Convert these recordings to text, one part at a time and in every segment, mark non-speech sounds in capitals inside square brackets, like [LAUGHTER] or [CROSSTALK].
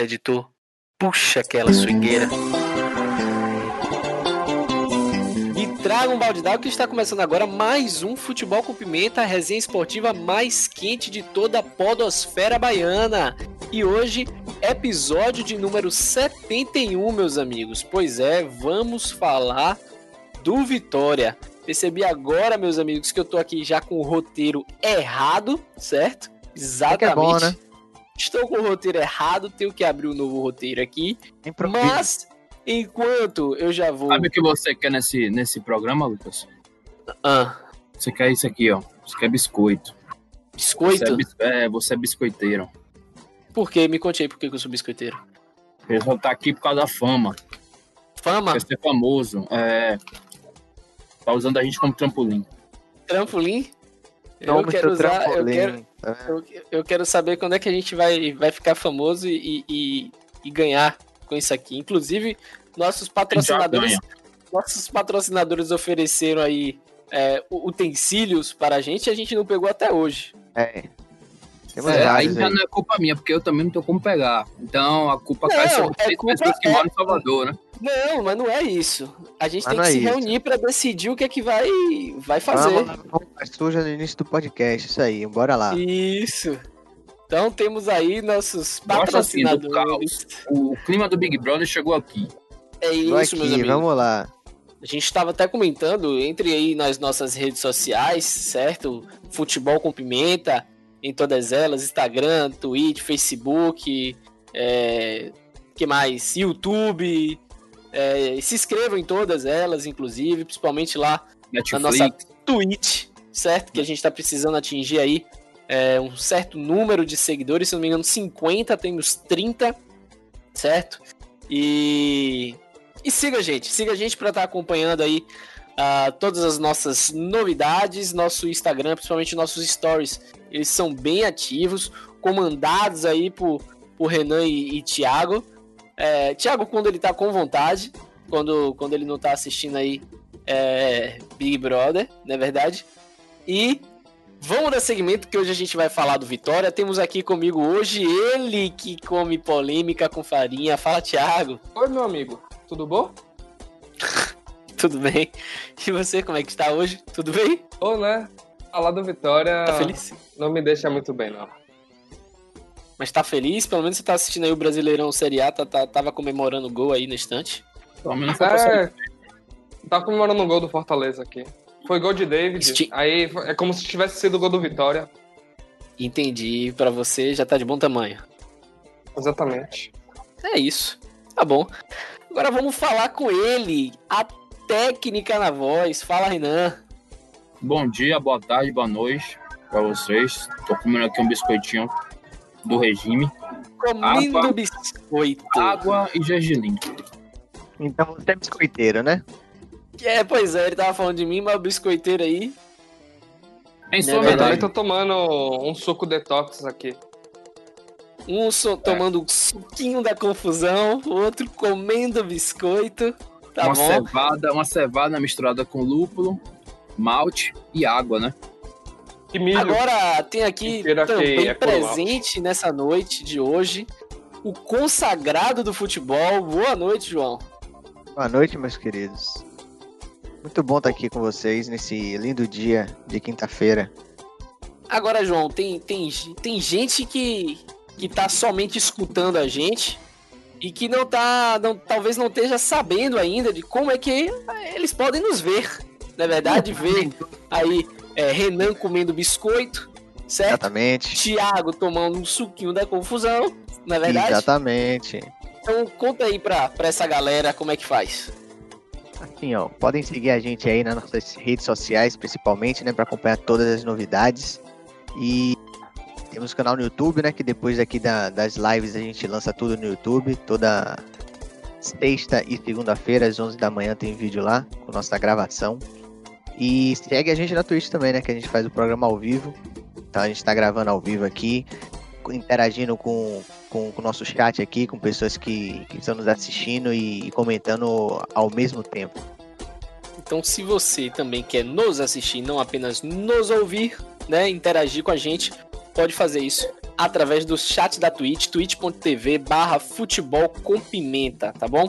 Editor, puxa aquela swingueira. E traga um balde d'água que está começando agora mais um Futebol com Pimenta, a resenha esportiva mais quente de toda a podosfera baiana. E hoje, episódio de número 71, meus amigos. Pois é, vamos falar do Vitória. Percebi agora, meus amigos, que eu tô aqui já com o roteiro errado, certo? Exatamente. É bom, né? Estou com o roteiro errado, tenho que abrir um novo roteiro aqui. Mas, enquanto eu já vou. Sabe o que você quer nesse, nesse programa, Lucas? Ah, Você quer isso aqui, ó. Você quer biscoito. biscoito? Você é, bis- é, você é biscoiteiro. Por quê? Me conte aí por que eu sou biscoiteiro. Ele só tá aqui por causa da fama. Fama, Quer ser famoso. É. Tá usando a gente como trampolim. trampolim. Eu Toma quero seu usar, eu quero, eu, eu quero saber quando é que a gente vai, vai ficar famoso e, e, e ganhar com isso aqui. Inclusive, nossos patrocinadores, nossos patrocinadores ofereceram aí é, utensílios para a gente e a gente não pegou até hoje. É. É, aí já aí. não é culpa minha, porque eu também não tenho como pegar. Então a culpa Não, cai sobre é culpa- pessoas que é- moram em Salvador, né? Não, mas não é isso. A gente Mas tem que é se isso. reunir para decidir o que é que vai, vai fazer. Suja no início do podcast, isso aí, bora lá. Isso. Então temos aí nossos assim do patrocinadores. O clima do Big Brother chegou aqui. É isso, meus aqui, amigos. vamos lá. A gente estava até comentando, entre aí nas nossas redes sociais, certo? Futebol com Pimenta, em todas elas, Instagram, Twitch, Facebook, é... que mais? YouTube. é, Se inscrevam em todas elas, inclusive, principalmente lá na Netflix. nossa Twitch, certo? Que a gente está precisando atingir aí é, um certo número de seguidores, se não me engano, 50, temos 30, certo? E, e siga a gente, siga a gente para estar acompanhando aí ah, todas as nossas novidades, nosso Instagram, principalmente nossos stories, eles são bem ativos, comandados aí por, por Renan e, e Thiago. É, Thiago, quando ele tá com vontade, quando, quando ele não tá assistindo aí é, Big Brother, não é verdade? E vamos dar segmento que hoje a gente vai falar do Vitória. Temos aqui comigo hoje ele que come polêmica com farinha. Fala, Thiago. Oi, meu amigo, tudo bom? [LAUGHS] Tudo bem? E você, como é que está hoje? Tudo bem? Ô, né? Falar do Vitória Tá feliz? não me deixa muito bem, não. Mas tá feliz? Pelo menos você tá assistindo aí o Brasileirão Série A, tá, tá- tava comemorando o gol aí na estante. Pelo menos pra sair. É, tá comemorando o gol do Fortaleza aqui. Foi gol de David, Esti- aí é como se tivesse sido o gol do Vitória. Entendi, pra você já tá de bom tamanho. Exatamente. É isso. Tá bom. Agora vamos falar com ele, a técnica na voz. Fala, Renan. Bom dia, boa tarde, boa noite pra vocês. Tô comendo aqui um biscoitinho do regime. Comendo Água. biscoito. Água e gergelim. Então você é biscoiteiro, né? É, pois é, ele tava falando de mim, mas o biscoiteiro aí. Em É sua Eu também verdade. tô tomando um suco detox aqui. Um so- tomando um suquinho da confusão, o outro comendo biscoito. Tá uma bom? cevada, uma cevada misturada com lúpulo, malte e água, né? E milho. Agora tem aqui também é presente nessa noite de hoje o consagrado do futebol. Boa noite, João. Boa noite, meus queridos. Muito bom estar aqui com vocês nesse lindo dia de quinta-feira. Agora, João, tem, tem, tem gente que, que tá somente escutando a gente e que não tá. Não, talvez não esteja sabendo ainda de como é que eles podem nos ver. Na verdade, ver aí é, Renan comendo biscoito, certo? Exatamente. Thiago tomando um suquinho da confusão, na é verdade? Exatamente. Então conta aí pra, pra essa galera como é que faz. Assim, ó, podem seguir a gente aí nas nossas redes sociais, principalmente, né, para acompanhar todas as novidades. E temos canal no YouTube, né, que depois aqui da- das lives a gente lança tudo no YouTube. Toda sexta e segunda-feira, às 11 da manhã, tem vídeo lá com nossa gravação. E segue a gente na Twitch também, né, que a gente faz o programa ao vivo. Então a gente tá gravando ao vivo aqui, interagindo com, com, com o nosso chat aqui, com pessoas que, que estão nos assistindo e, e comentando ao mesmo tempo. Então, se você também quer nos assistir, não apenas nos ouvir, né, interagir com a gente, pode fazer isso através do chat da Twitch, twitch.tv barra futebol com pimenta, tá bom?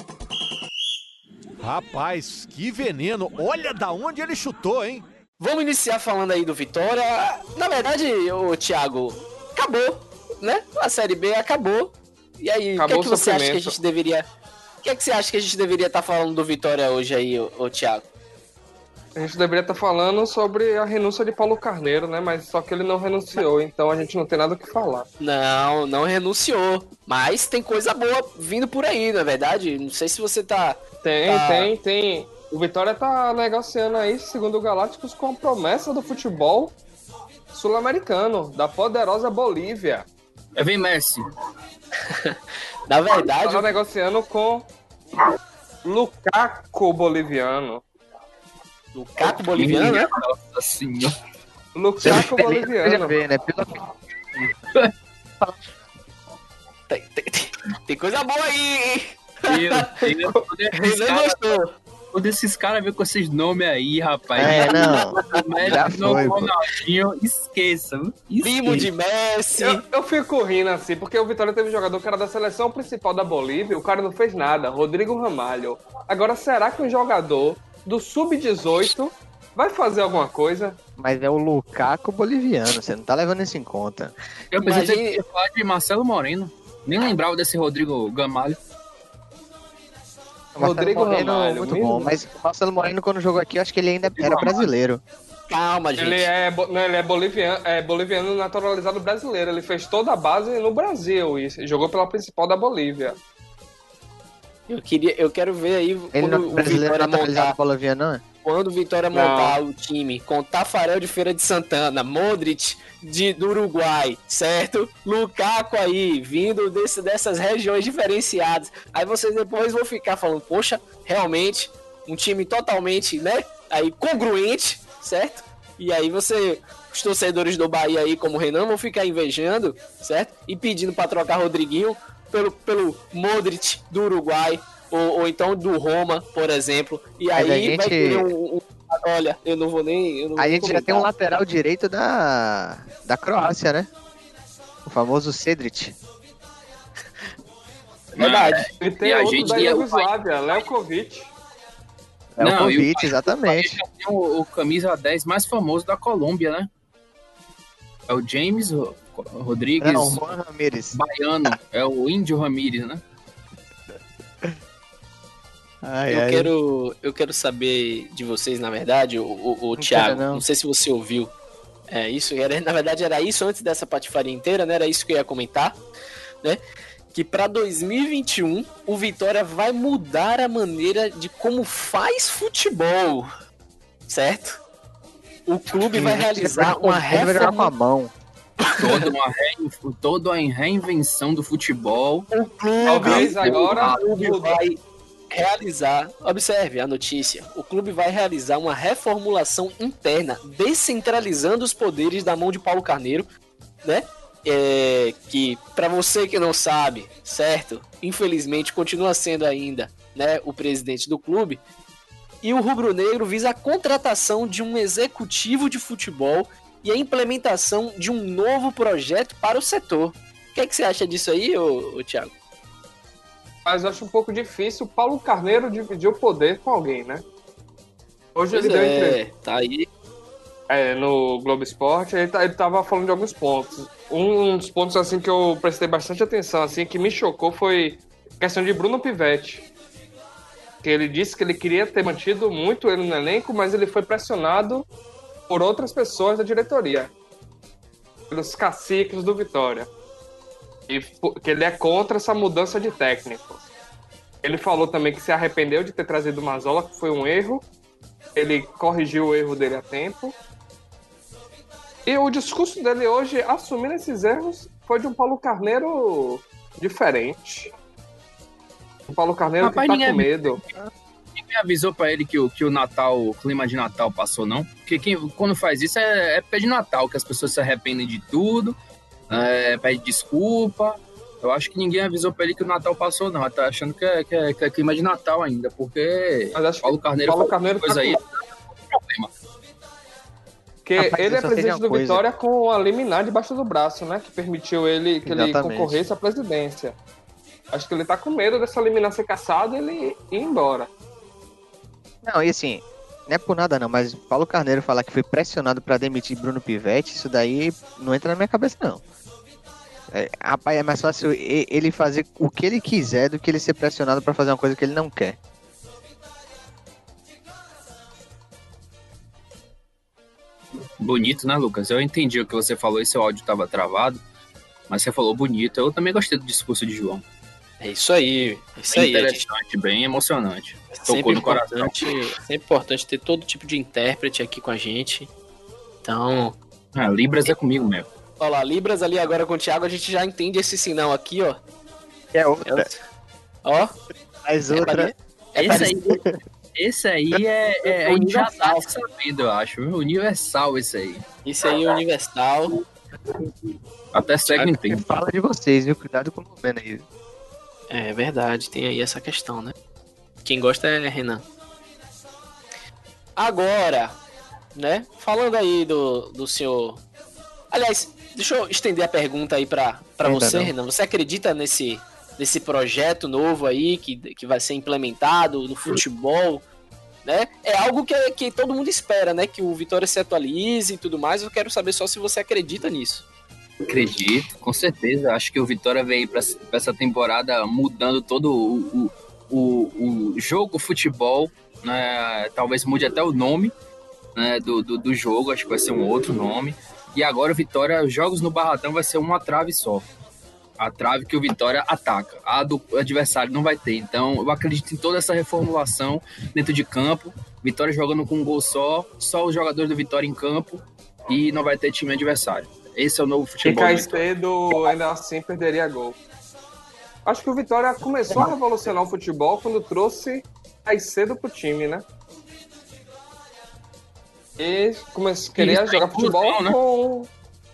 Rapaz, que veneno. Olha da onde ele chutou, hein? Vamos iniciar falando aí do Vitória. Na verdade, o Thiago, acabou, né? A Série B acabou. E aí, o que, é que você acha que a gente deveria... O que é que você acha que a gente deveria estar tá falando do Vitória hoje aí, ô, ô Thiago? A gente deveria estar tá falando sobre a renúncia de Paulo Carneiro, né? Mas só que ele não renunciou, então a gente não tem nada o que falar. Não, não renunciou. Mas tem coisa boa vindo por aí, não é verdade? Não sei se você tá. Tem, tá... tem, tem. O Vitória tá negociando aí, segundo o Galácticos, com a promessa do futebol sul-americano, da poderosa Bolívia. É vem Messi. [LAUGHS] Na verdade. Tá negociando com Lukaku boliviano. Lukaku boliviano, né? Nossa senhora. Lukaku boliviano. Né? tem, tem, tem, coisa boa aí, hein? Meu Deus, [LAUGHS] Renan gostou. Quando esses caras vêm com esses nomes aí, rapaz. É, não. Já foi, Ronaldinho, esqueça. Primo de Messi. Eu, eu, fico rindo assim, porque o Vitória teve um jogador que era da seleção principal da Bolívia, o cara não fez nada, Rodrigo Ramalho. Agora, será que um jogador do Sub-18 vai fazer alguma coisa? Mas é o Lukaku boliviano, você não tá levando isso em conta. Eu pensei Imagine... que falar de Marcelo Moreno. Nem lembrava desse Rodrigo Gamalho. Rodrigo Moreno, Ramalho, muito mesmo? bom. Mas o Marcelo Moreno, quando jogou aqui, eu acho que ele ainda era brasileiro. Calma, gente. Ele é, não, ele é boliviano, é boliviano naturalizado brasileiro. Ele fez toda a base no Brasil e jogou pela principal da Bolívia. Eu queria, eu quero ver aí ele quando não, o Vitória montar, boliviano, não é? Quando o Vitória montar o time com Tafarel de Feira de Santana, Modric de, do Uruguai, certo? Lukaku aí, vindo desse, dessas regiões diferenciadas. Aí vocês depois vão ficar falando, poxa, realmente, um time totalmente, né? Aí congruente, certo? E aí você, os torcedores do Bahia aí, como o Renan, vão ficar invejando, certo? E pedindo para trocar Rodriguinho pelo, pelo Modric do Uruguai, ou, ou então do Roma, por exemplo. E aí gente... vai ter um, um, Olha, eu não vou nem. Não a gente comentar. já tem um lateral direito da, da Croácia, né? O famoso Cedric. [LAUGHS] Verdade. E tem e a gente da Yugoslávia, Lelkovic. Lelkovic, exatamente. Tem o, o camisa 10 mais famoso da Colômbia, né? É o James Rodrigues. Não, Juan Ramírez. Baiano. É o Índio Ramírez, né? Ai, eu, ai. Quero, eu quero saber de vocês, na verdade, o, o, o Thiago. Não. não sei se você ouviu. É, isso era, na verdade, era isso antes dessa patifaria inteira, né? Era isso que eu ia comentar, né? Que para 2021 o Vitória vai mudar a maneira de como faz futebol, certo? O clube vai realizar uma reforma. com a mão. Toda uma, re... toda uma reinvenção do futebol. O clube Talvez agora o clube vai realizar, observe a notícia, o clube vai realizar uma reformulação interna, descentralizando os poderes da mão de Paulo Carneiro, né? É, que para você que não sabe, certo? Infelizmente continua sendo ainda, né, o presidente do clube. E o Rubro Negro visa a contratação de um executivo de futebol e a implementação de um novo projeto para o setor. O que, é que você acha disso aí, ô, ô Thiago? Mas eu acho um pouco difícil o Paulo Carneiro dividir o poder com alguém, né? Hoje pois ele deu é, entrevista. Tá aí. É, no Globo Esporte, ele, tá, ele tava falando de alguns pontos. Um dos pontos assim que eu prestei bastante atenção, assim, que me chocou foi a questão de Bruno Pivetti. Que ele disse que ele queria ter mantido muito ele no elenco, mas ele foi pressionado por outras pessoas da diretoria. Pelos caciques do Vitória e que ele é contra essa mudança de técnico. Ele falou também que se arrependeu de ter trazido o Mazola, que foi um erro. Ele corrigiu o erro dele a tempo. E o discurso dele hoje, assumindo esses erros, foi de um Paulo Carneiro diferente. O Paulo Carneiro Rapaz, que tá com medo. Ninguém avisou para ele que o, que o Natal, o clima de Natal passou, não? Porque quem, quando faz isso é, é de Natal, que as pessoas se arrependem de tudo é, pede desculpa. Eu acho que ninguém avisou pra ele que o Natal passou, não. Tá achando que é, que é, que é clima de Natal ainda, porque Mas acho Paulo Carneiro, Paulo Carneiro coisa tá aí. Com... Problema. Porque Rapaz, ele é presidente do coisa. Vitória com a liminar debaixo do braço, né? Que permitiu ele que ele Exatamente. concorresse à presidência. Acho que ele tá com medo dessa liminar ser caçada e ele ir embora. Não, e assim, não é por nada não, mas Paulo Carneiro falar que foi pressionado pra demitir Bruno Pivetti, isso daí não entra na minha cabeça não. É, rapaz, é mais fácil ele fazer o que ele quiser do que ele ser pressionado pra fazer uma coisa que ele não quer. Bonito, né, Lucas? Eu entendi o que você falou e seu áudio tava travado. Mas você falou bonito. Eu também gostei do discurso de João. É isso aí. É isso Bem aí. a gente- interessante, bem emocionante. É Tocou sempre no coração. importante, sempre importante ter todo tipo de intérprete aqui com a gente. Então, Ah, Libras é comigo mesmo. olha lá, Libras ali agora com o Thiago, a gente já entende esse sinal aqui, ó. É outra, Ó, mas é outra. é Esse aí, esse aí é, é, É tá universal. sabendo, eu acho. Universal esse aí. Isso aí é universal. Até cego entende. fala de vocês, viu? Cuidado com o governo aí. É verdade, tem aí essa questão, né? Quem gosta é Renan. Agora, né? Falando aí do, do senhor. Aliás, deixa eu estender a pergunta aí pra, pra Ainda você, não. Renan. Você acredita nesse, nesse projeto novo aí que, que vai ser implementado no futebol? Né? É algo que, que todo mundo espera, né? Que o Vitória se atualize e tudo mais. Eu quero saber só se você acredita nisso. Acredito, com certeza. Acho que o Vitória veio pra pra essa temporada mudando todo o, o, o, o jogo, futebol. Né? Talvez mude até o nome né, do, do, do jogo. Acho que vai ser um outro nome. E agora o Vitória, os jogos no Barradão vai ser uma trave só. A trave que o Vitória ataca. A do adversário não vai ter. Então eu acredito em toda essa reformulação dentro de campo. Vitória jogando com um gol só, só os jogadores do Vitória em campo e não vai ter time adversário. Esse é o novo E futebol. Vitória. Caicedo ainda assim perderia gol. Acho que o Vitória começou a revolucionar o futebol quando trouxe Caicedo pro time, né? E come... queria Isso, jogar futebol né? com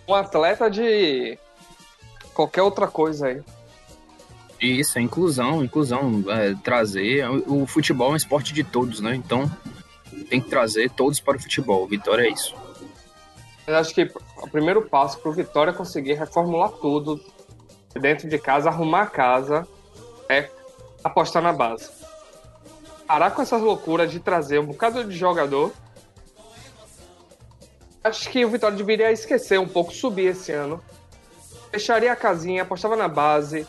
um atleta de qualquer outra coisa aí. Isso, é inclusão, inclusão, é, trazer. O, o futebol é um esporte de todos, né? Então tem que trazer todos para o futebol. Vitória é isso. Eu acho que o primeiro passo pro Vitória conseguir reformular tudo dentro de casa, arrumar a casa, é apostar na base. Parar com essas loucuras de trazer um bocado de jogador. Acho que o Vitória deveria esquecer um pouco, subir esse ano. Fecharia a casinha, apostava na base,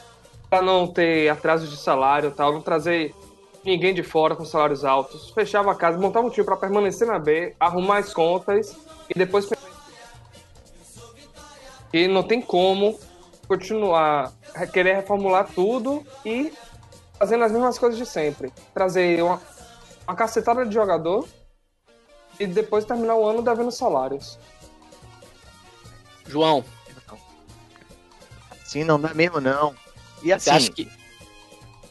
para não ter atraso de salário tal, não trazer ninguém de fora com salários altos. Fechava a casa, montava um time para permanecer na B, arrumar as contas e depois e não tem como continuar querer reformular tudo e fazendo as mesmas coisas de sempre. Trazer uma, uma cacetada de jogador e depois terminar o ano devendo salários. João, Sim, não dá mesmo não. E você assim, acha que.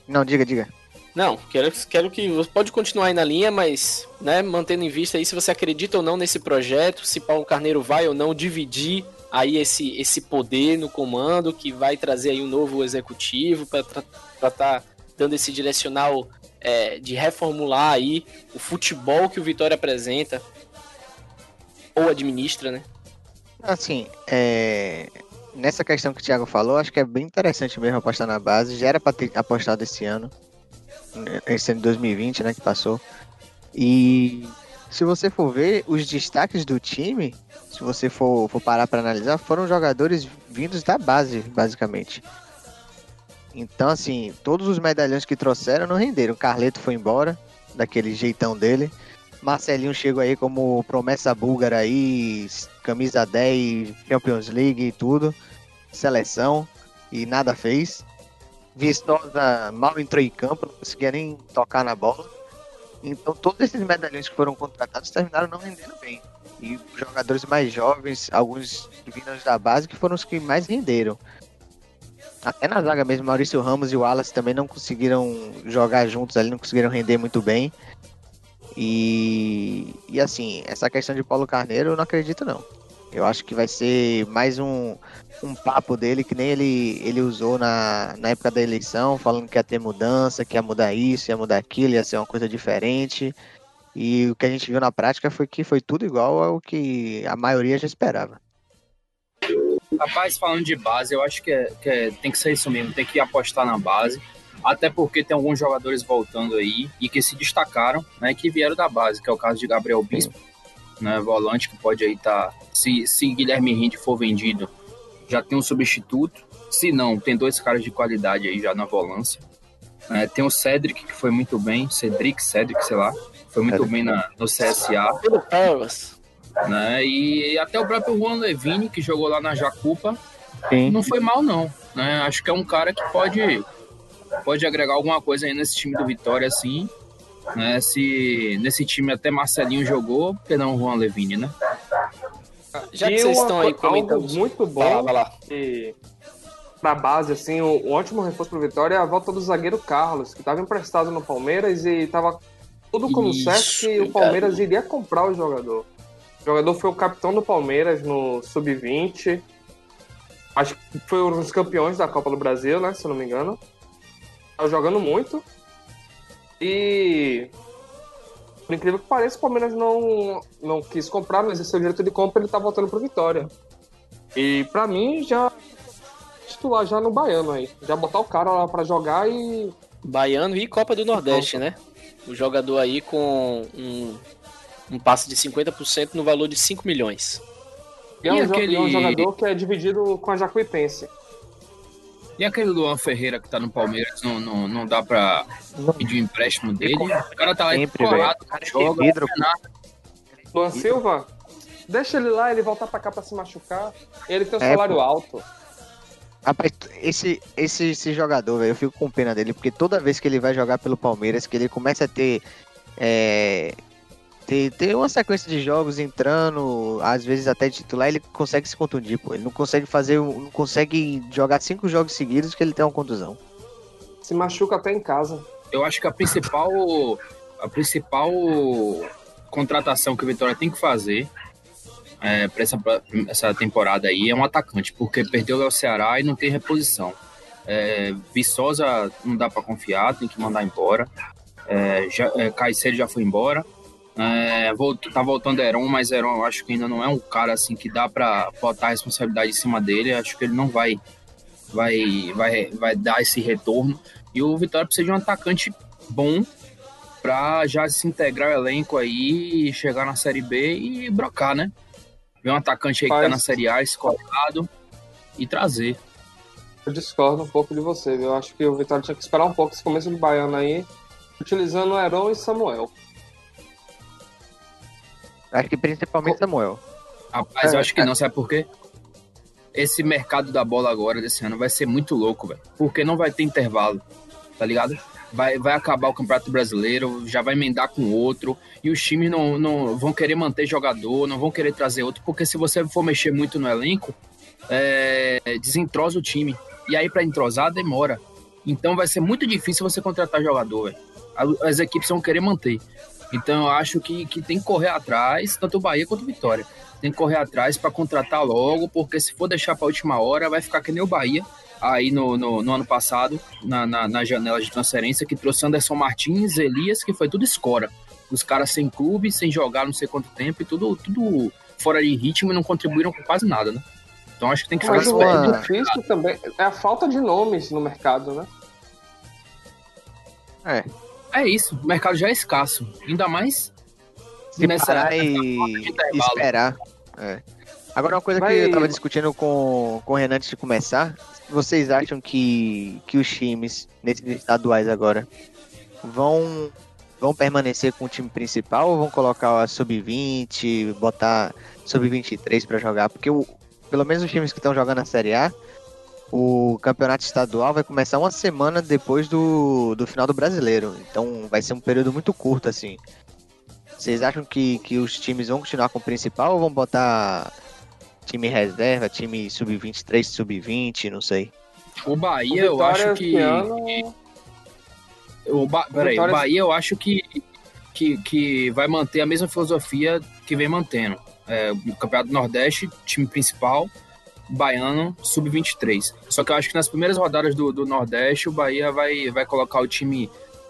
não, diga, diga. Não, quero, quero que você pode continuar aí na linha, mas, né, mantendo em vista aí se você acredita ou não nesse projeto, se Paulo Carneiro vai ou não dividir aí esse, esse poder no comando, que vai trazer aí um novo executivo para estar tá dando esse direcional é, de reformular aí o futebol que o Vitória apresenta ou administra, né? Assim, é... nessa questão que o Thiago falou, acho que é bem interessante mesmo apostar na base. Já era pra ter apostado esse ano, esse ano de 2020, né, que passou. E se você for ver, os destaques do time, se você for, for parar para analisar, foram jogadores vindos da base, basicamente. Então, assim, todos os medalhões que trouxeram não renderam. Carleto foi embora, daquele jeitão dele. Marcelinho chegou aí como promessa búlgara aí, camisa 10, Champions League e tudo, seleção, e nada fez. Vistosa mal entrou em campo, não conseguia nem tocar na bola. Então todos esses medalhões que foram contratados terminaram não rendendo bem. E jogadores mais jovens, alguns vindos da base, que foram os que mais renderam. Até na zaga mesmo, Maurício Ramos e o Wallace também não conseguiram jogar juntos ali, não conseguiram render muito bem. E, e assim, essa questão de Paulo Carneiro eu não acredito não. Eu acho que vai ser mais um, um papo dele que nem ele, ele usou na, na época da eleição, falando que ia ter mudança, que ia mudar isso, ia mudar aquilo, ia ser uma coisa diferente. E o que a gente viu na prática foi que foi tudo igual ao que a maioria já esperava. Rapaz, falando de base, eu acho que, é, que é, tem que ser isso mesmo, tem que apostar na base. Até porque tem alguns jogadores voltando aí e que se destacaram, né? Que vieram da base, que é o caso de Gabriel Bispo, né? Volante que pode aí estar. Tá, se, se Guilherme Rinde for vendido, já tem um substituto. Se não, tem dois caras de qualidade aí já na volância. É, tem o Cedric, que foi muito bem, Cedric, Cedric, sei lá, foi muito bem na, no CSA. Né? E até o próprio Juan Levine, que jogou lá na Jacupa, Sim. não foi mal, não. Né? Acho que é um cara que pode, pode agregar alguma coisa aí nesse time do Vitória, assim. Né? Se, nesse time até Marcelinho jogou, por que não o Juan Levine, né? Já que vocês estão aí comentando muito bom vai lá, vai lá. E pra base, assim, um, ótimo reforço pro Vitória é a volta do zagueiro Carlos, que estava emprestado no Palmeiras e estava tudo como Isso, certo que o Palmeiras cara. iria comprar o jogador. O jogador foi o capitão do Palmeiras no Sub-20. Acho que foi um dos campeões da Copa do Brasil, né? Se eu não me engano. Tava jogando muito. E. Por incrível que pareça, o Palmeiras não, não quis comprar, mas esse é o direito de compra, ele tá voltando pro Vitória. E para mim, já titular já no Baiano aí. Já botar o cara lá pra jogar e. Baiano e Copa do Nordeste, né? O jogador aí com um, um passe de 50% no valor de 5 milhões. E é um, aquele... é um jogador que é dividido com a Jacuipense. E aquele Luan Ferreira que tá no Palmeiras, não, não, não dá pra pedir o um empréstimo dele? O cara tá lá colado, joga, vidro. Luan Silva? Deixa ele lá, ele voltar pra cá pra se machucar. Ele tem um é, salário pô. alto. Rapaz, esse, esse, esse jogador, velho, eu fico com pena dele, porque toda vez que ele vai jogar pelo Palmeiras, que ele começa a ter. É, ter, ter uma sequência de jogos entrando, às vezes até titular, ele consegue se contundir, pô. Ele não consegue fazer. Não consegue jogar cinco jogos seguidos que ele tem uma contusão. Se machuca até em casa. Eu acho que a principal. A principal contratação que o Vitória tem que fazer é, para essa, essa temporada aí é um atacante, porque perdeu o Ceará e não tem reposição. É, Viçosa não dá para confiar, tem que mandar embora. É, já, é, Caicedo já foi embora. É, voltou, tá voltando Heron, mas Heron eu acho que ainda não é um cara assim que dá para botar a responsabilidade em cima dele. Acho que ele não vai, vai, vai, vai dar esse retorno. E o Vitória precisa de um atacante bom para já se integrar ao elenco aí, chegar na Série B e brocar, né? ver um atacante aí Faz... que tá na Série A escolado e trazer. Eu discordo um pouco de você, viu? Eu acho que o Vitória tinha que esperar um pouco esse começo de Baiano aí, utilizando o Heron e Samuel. Acho que principalmente Samuel. Rapaz, é, eu acho que é. não, sabe por quê? Esse mercado da bola agora desse ano vai ser muito louco, velho. Porque não vai ter intervalo, tá ligado? vai, vai acabar o Campeonato Brasileiro, já vai emendar com outro, e os times não, não vão querer manter jogador, não vão querer trazer outro, porque se você for mexer muito no elenco, é, desentrosa o time. E aí, para entrosar, demora. Então vai ser muito difícil você contratar jogador, véio. As equipes vão querer manter. Então eu acho que, que tem que correr atrás, tanto o Bahia quanto o Vitória. Tem que correr atrás para contratar logo, porque se for deixar para a última hora, vai ficar que nem o Bahia, aí no, no, no ano passado, na, na, na, janela de transferência, que trouxe Anderson Martins, Elias, que foi tudo escora. Os caras sem clube, sem jogar não sei quanto tempo e tudo, tudo fora de ritmo e não contribuíram com quase nada, né? Então acho que tem que fazer Mas o é difícil também é a falta de nomes no mercado, né? É. É isso, o mercado já é escasso. Ainda mais se nessa, parar e esperar. É. Agora uma coisa Vai... que eu tava discutindo com, com o Renan antes de começar, vocês acham que, que os times, nesses estaduais agora, vão, vão permanecer com o time principal ou vão colocar a sub-20, botar sub-23 para jogar? Porque o, pelo menos os times que estão jogando a Série A, o campeonato estadual vai começar uma semana depois do, do final do brasileiro. Então vai ser um período muito curto, assim. Vocês acham que, que os times vão continuar com o principal ou vão botar time reserva, time sub-23, sub-20, não sei. O Bahia, o eu acho que. Ano... O, ba... Peraí, o Bahia, eu acho que, que, que vai manter a mesma filosofia que vem mantendo. É, o Campeonato do Nordeste, time principal, baiano, sub-23. Só que eu acho que nas primeiras rodadas do, do Nordeste, o Bahia vai, vai colocar o time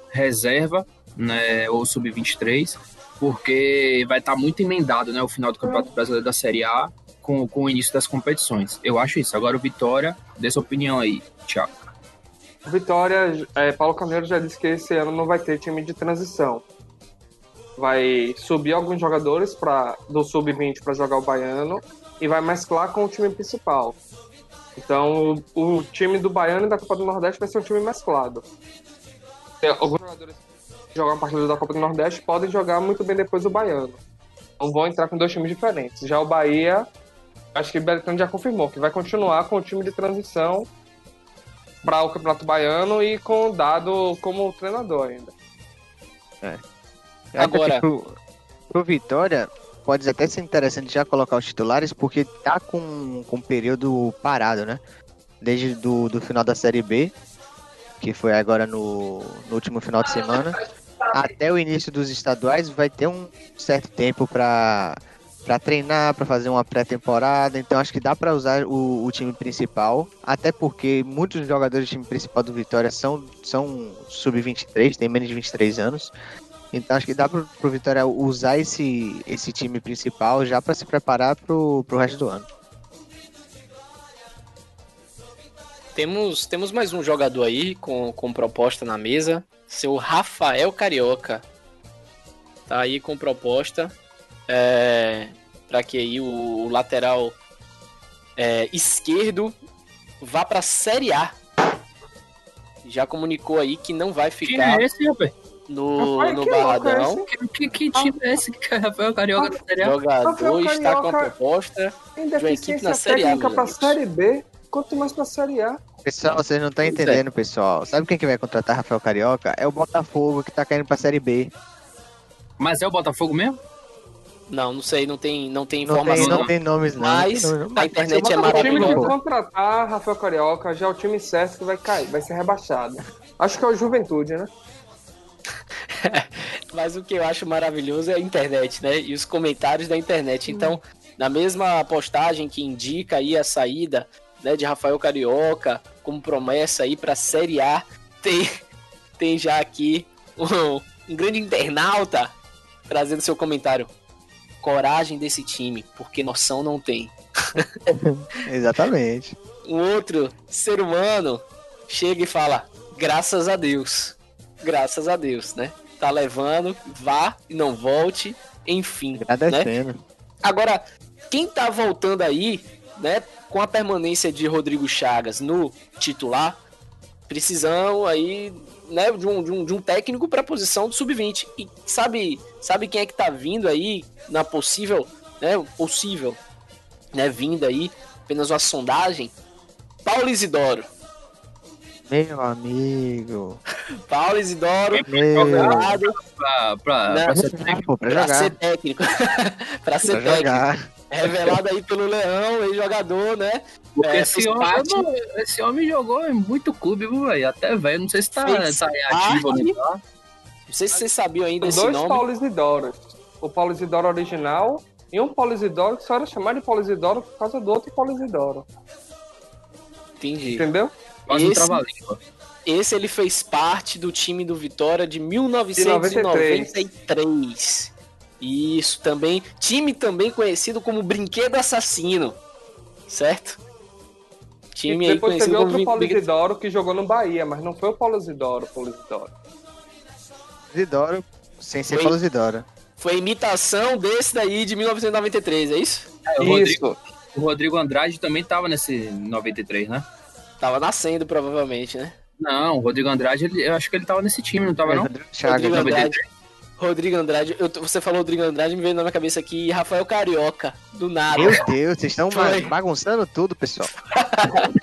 reserva né, ou sub-23, porque vai estar muito emendado, né, o final do Campeonato Brasileiro da Série A com, com o início das competições. Eu acho isso. Agora o Vitória, dê sua opinião aí, Thiago. Vitória, é, Paulo Carneiro já disse que esse ano não vai ter time de transição. Vai subir alguns jogadores pra, do sub-20 para jogar o baiano e vai mesclar com o time principal. Então, o, o time do baiano e da Copa do Nordeste vai ser um time mesclado. Tem alguns jogadores que jogam a partida da Copa do Nordeste podem jogar muito bem depois o baiano. Não vão entrar com dois times diferentes. Já o Bahia, acho que o Beltrano já confirmou que vai continuar com o time de transição para o Campeonato Baiano e com o Dado como treinador ainda. Que Agora- Pro, pro Vitória, pode até ser interessante já colocar os titulares, porque tá com, com um período parado, né? Desde do, do final da Série B, que foi agora no, no último final de semana, até o início dos estaduais, vai ter um certo tempo para para treinar, para fazer uma pré-temporada. Então acho que dá para usar o, o time principal, até porque muitos jogadores do time principal do Vitória são, são sub-23, tem menos de 23 anos. Então acho que dá pro, pro Vitória usar esse, esse time principal já para se preparar pro, pro resto do ano. Temos, temos mais um jogador aí com, com proposta na mesa. Seu Rafael Carioca. Tá aí com proposta. É, para que aí o, o lateral é, esquerdo vá pra Série A. Já comunicou aí que não vai Quem ficar é esse, rapaz? No, Rapaz, no que louco é Barradão. Que, que, que time é esse que é Rafael Carioca da Série A? Jogador Rafael está com a proposta. Tem De uma equipe deficiência na Série A, para. Série B, quanto mais para Série A. Pessoal, vocês não estão é. entendendo, pessoal. Sabe quem que vai contratar Rafael Carioca? É o Botafogo que tá caindo pra Série B. Mas é o Botafogo mesmo? Não, não sei, não tem, não tem Não tem, informação. não tem nomes, não. Mas a internet é o O time contratar Rafael Carioca já é o time certo que vai cair, vai ser rebaixado. Acho que é o Juventude, né? [LAUGHS] Mas o que eu acho maravilhoso é a internet, né? E os comentários da internet. Então, na mesma postagem que indica aí a saída né, de Rafael Carioca como promessa aí para Série A, tem, [LAUGHS] tem já aqui um, um grande internauta trazendo seu comentário. Coragem desse time, porque noção não tem. [LAUGHS] Exatamente. Um outro ser humano chega e fala: graças a Deus. Graças a Deus, né? Tá levando, vá e não volte, enfim. Né? Agradecendo. Agora, quem tá voltando aí, né, com a permanência de Rodrigo Chagas no titular, precisam aí, né, de um, de um, de um técnico para a posição do sub-20. E sabe, sabe quem é que tá vindo aí na possível, né, possível, né, vinda aí, apenas uma sondagem? Paulo Isidoro. Meu amigo. Paulo Isidoro, Meu. revelado Pra, pra, Não, pra ser pô, pra pra ser técnico. [LAUGHS] pra ser Pra técnico. jogar. Revelado aí pelo Leão, ex-jogador, né? Porque É, esse, homem, parte- não, esse homem jogou em muito clube, velho? Até velho. Não sei se tá, Fez tá ativo parte- não tá. Não sei se vocês sabiam ainda esse Dois nome. Paulo Isidoros. O Paulo Isidoro original e um Paulo Isidoro que só era chamado de Paulo Isidoro por causa do outro Paulo Isidoro. Entendi. Entendeu? Quase um Esse- trava-língua. Esse ele fez parte do time do Vitória de 1993. Isso também. Time também conhecido como Brinquedo Assassino. Certo? Time e aí depois conhecido teve como outro Paulo Brinquedo Isidoro que jogou no Bahia, mas não foi o Paulo Isidoro, o Paulo Isidoro. Isidoro, sem ser Foi. Paulo Isidoro. Foi imitação desse daí de 1993, é isso? É, o, Rodrigo, Isso. o Rodrigo Andrade também tava nesse 93, né? Tava nascendo, provavelmente, né? Não, o Rodrigo Andrade, ele- eu acho que ele tava nesse time, não tava, não? Rodrigo. Andrade. Rodrigo Andrade. Eu você falou Rodrigo Andrade, me veio na minha cabeça aqui Rafael Carioca. Do nada. Meu Deus, vocês estão Foi. bagunçando tudo, pessoal. [LAUGHS]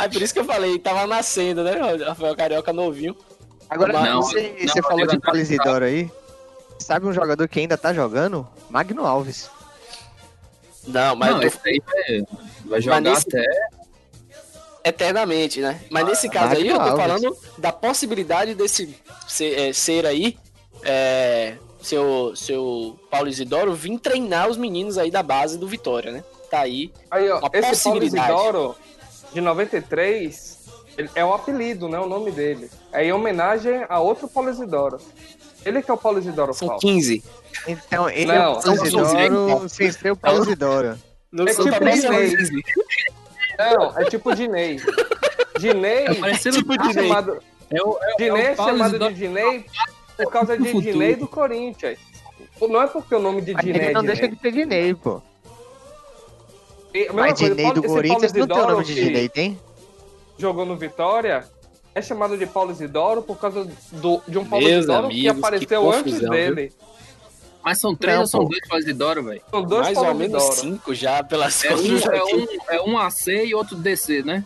Ah, por isso que eu falei, tava nascendo, né? Rafael Carioca novinho. Agora, Não, você, não, você falou Rodrigo de Andrade tá. Aí. Sabe um jogador que ainda tá jogando? Magno Alves. Não, mas não, eu esse aí vai, vai jogar nesse- até. Eternamente, né? Mas nesse caso Magno aí, eu tô falando da possibilidade desse ser, é, ser aí, é, seu, seu Paulo Isidoro, vir treinar os meninos aí da base do Vitória, né? Tá aí. Aí, ó, Uma esse Paulo possibilidade. Isidoro, de 93, Ele- É o apelido, né? O nome dele. É em homenagem a outro Paulo Isidoro. Ele que é o Paulo Isidoro São falso. 15. Então, ele Não, é o são Isidoro sem ser o Paulo Isidoro. Não É são tipo também são Disney. 15. Não, é tipo Dinei. Dinei É tipo Dinei. chamado, É o, é, Dinei é é o Paulo chamado de Dinei por causa de futuro. Dinei do Corinthians. Não é porque o nome de Dinei ele é não Dinei. deixa de ser Dinei, pô. E Mas coisa, Dinei Paulo- do Corinthians não tem o nome de Dinei, tem? Jogou no Vitória. É chamado de Paulo Isidoro por causa do, de um Paulo Meus Isidoro amigos, que apareceu que antes confusão, dele. Mas são três Não, ou são pô. dois Paulo Isidoro, velho? São dois Mais ou menos cinco já pelas É um, contas é, aqui. um, é um AC e outro DC, né?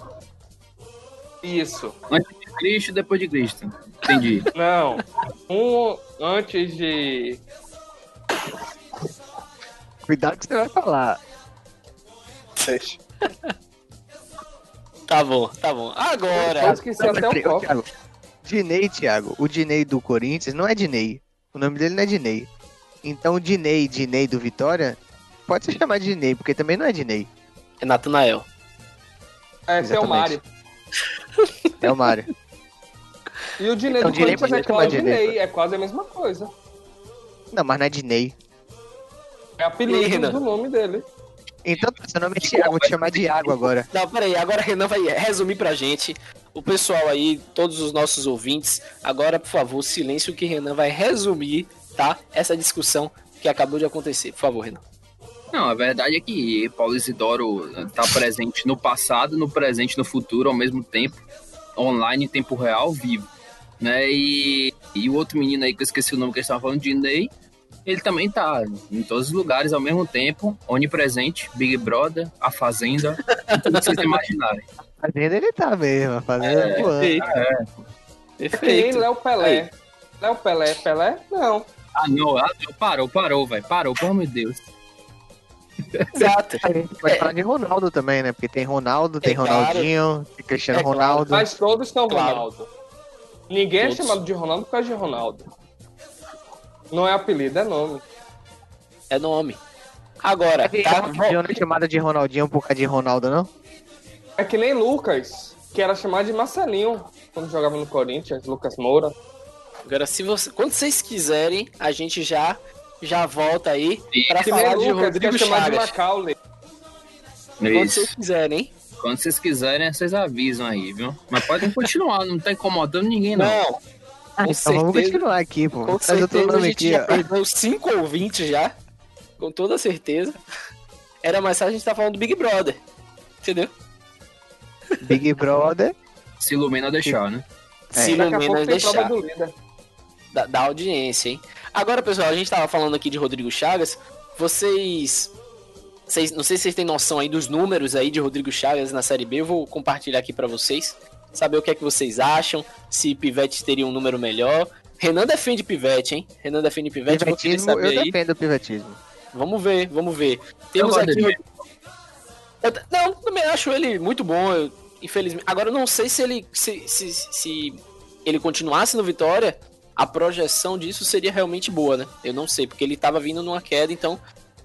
Isso. Antes de Cristo e depois de Cristo. Entendi. [LAUGHS] Não. Um antes de. Cuidado que você vai falar. Tá bom, tá bom. Eu Agora, esqueci até o copo. Thiago, Dinei, Thiago. O Dinei do Corinthians não é Dinei. O nome dele não é Dinei. Então o Dinei, Dinei do Vitória, pode se chamar de Dinei, porque também não é Dinei. é Natanael. É, esse é o. Mário. É o Mário. E o Dinei Então, do Dinei Corinthians pode é chamar Cláudio Dinei. É quase a mesma coisa. não, mas não é Dinei. É apelido Renan? do nome dele. Então, seu nome é Thiago, vou te chamar de Iago agora. Não, peraí, agora o Renan vai resumir pra gente. O pessoal aí, todos os nossos ouvintes, agora, por favor, silêncio que Renan vai resumir, tá? Essa discussão que acabou de acontecer. Por favor, Renan. Não, a verdade é que Paulo Isidoro tá presente no passado, no presente e no futuro ao mesmo tempo, online em tempo real, vivo. Né? E, e o outro menino aí que eu esqueci o nome que eles estavam falando, Dinei, ele também tá em todos os lugares ao mesmo tempo, onipresente, Big Brother, A Fazenda, tudo que vocês imaginarem. Fazendo ele tá mesmo, fazendo É, voando. perfeito. É que nem Perfeito. Léo Pelé. Léo Pelé, Pelé? Não. Ah, não, ah, não, parou, parou, velho, parou, pelo amor de Deus. Exato. A gente pode É. falar de Ronaldo também, né? Porque tem Ronaldo, tem É claro. Ronaldinho, tem Cristiano É claro. Ronaldo. Mas todos são Claro. Ronaldo. Ninguém Todos. é chamado de Ronaldo por causa de Ronaldo. Não é apelido, é nome. É nome. Agora, tá? Ronaldinho não é chamada de Ronaldinho por causa de Ronaldo, não? É que nem Lucas, que era chamado de Marcelinho quando jogava no Corinthians, Lucas Moura. Agora, se você, quando vocês quiserem, a gente já já volta aí nem falar de Lucas, Rodrigo é chamado de Chagas. Macaulay. Quando Isso. vocês quiserem, hein? Quando vocês quiserem, vocês avisam aí, viu? Mas podem [LAUGHS] continuar, não tá incomodando ninguém, não. Não, Ah, Com então vamos certeza. continuar aqui, pô. com certeza a gente aqui, já ó. perdeu cinco ouvintes já. Com toda certeza. Era mais fácil a gente estar falando do Big Brother. Entendeu? Big Brother. Se ilumina deixar, né? Se Daqui a pouco ilumina tem prova deixar. Da, da audiência, hein? Agora, pessoal, a gente tava falando aqui de Rodrigo Chagas. Vocês. Vocês, não sei se vocês têm noção aí dos números aí de Rodrigo Chagas na Série B. Eu vou compartilhar aqui pra vocês. Saber o que é que vocês acham. Se Pivete teria um número melhor. Renan defende Pivete, hein? Renan defende Pivete. Pivetismo, saber eu aí. defendo o pivetismo. Vamos ver, vamos ver. Temos aqui. Eu não, também acho ele muito bom. eu- infelizmente. Agora eu não sei se ele. Se, se, se ele continuasse no Vitória, a projeção disso seria realmente boa, né? Eu não sei, porque ele tava vindo numa queda, então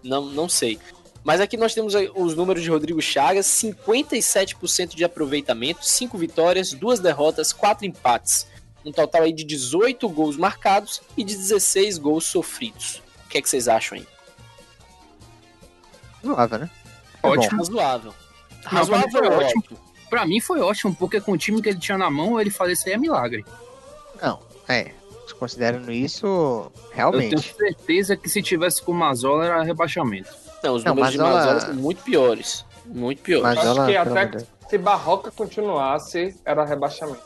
não, não sei. Mas aqui nós temos os números de Rodrigo Chagas: 57% de aproveitamento, 5 vitórias, 2 derrotas, 4 empates. Um total aí de 18 gols marcados e de 16 gols sofridos. O que é que vocês acham aí? Zoável, né? É Ótimo. bom. Razoável. Não, pra mim Razoável foi é ótimo. ótimo. Pra mim foi ótimo, porque com o time que ele tinha na mão, ele fazer isso aí é milagre. Não, é. Considerando isso, Eu tenho realmente. certeza que se tivesse com o Mazola era rebaixamento. Não, os Não, números de Mazola- Mazola são muito piores. Muito piores. Mas Acho que até Deus. se Barroca continuasse, era rebaixamento.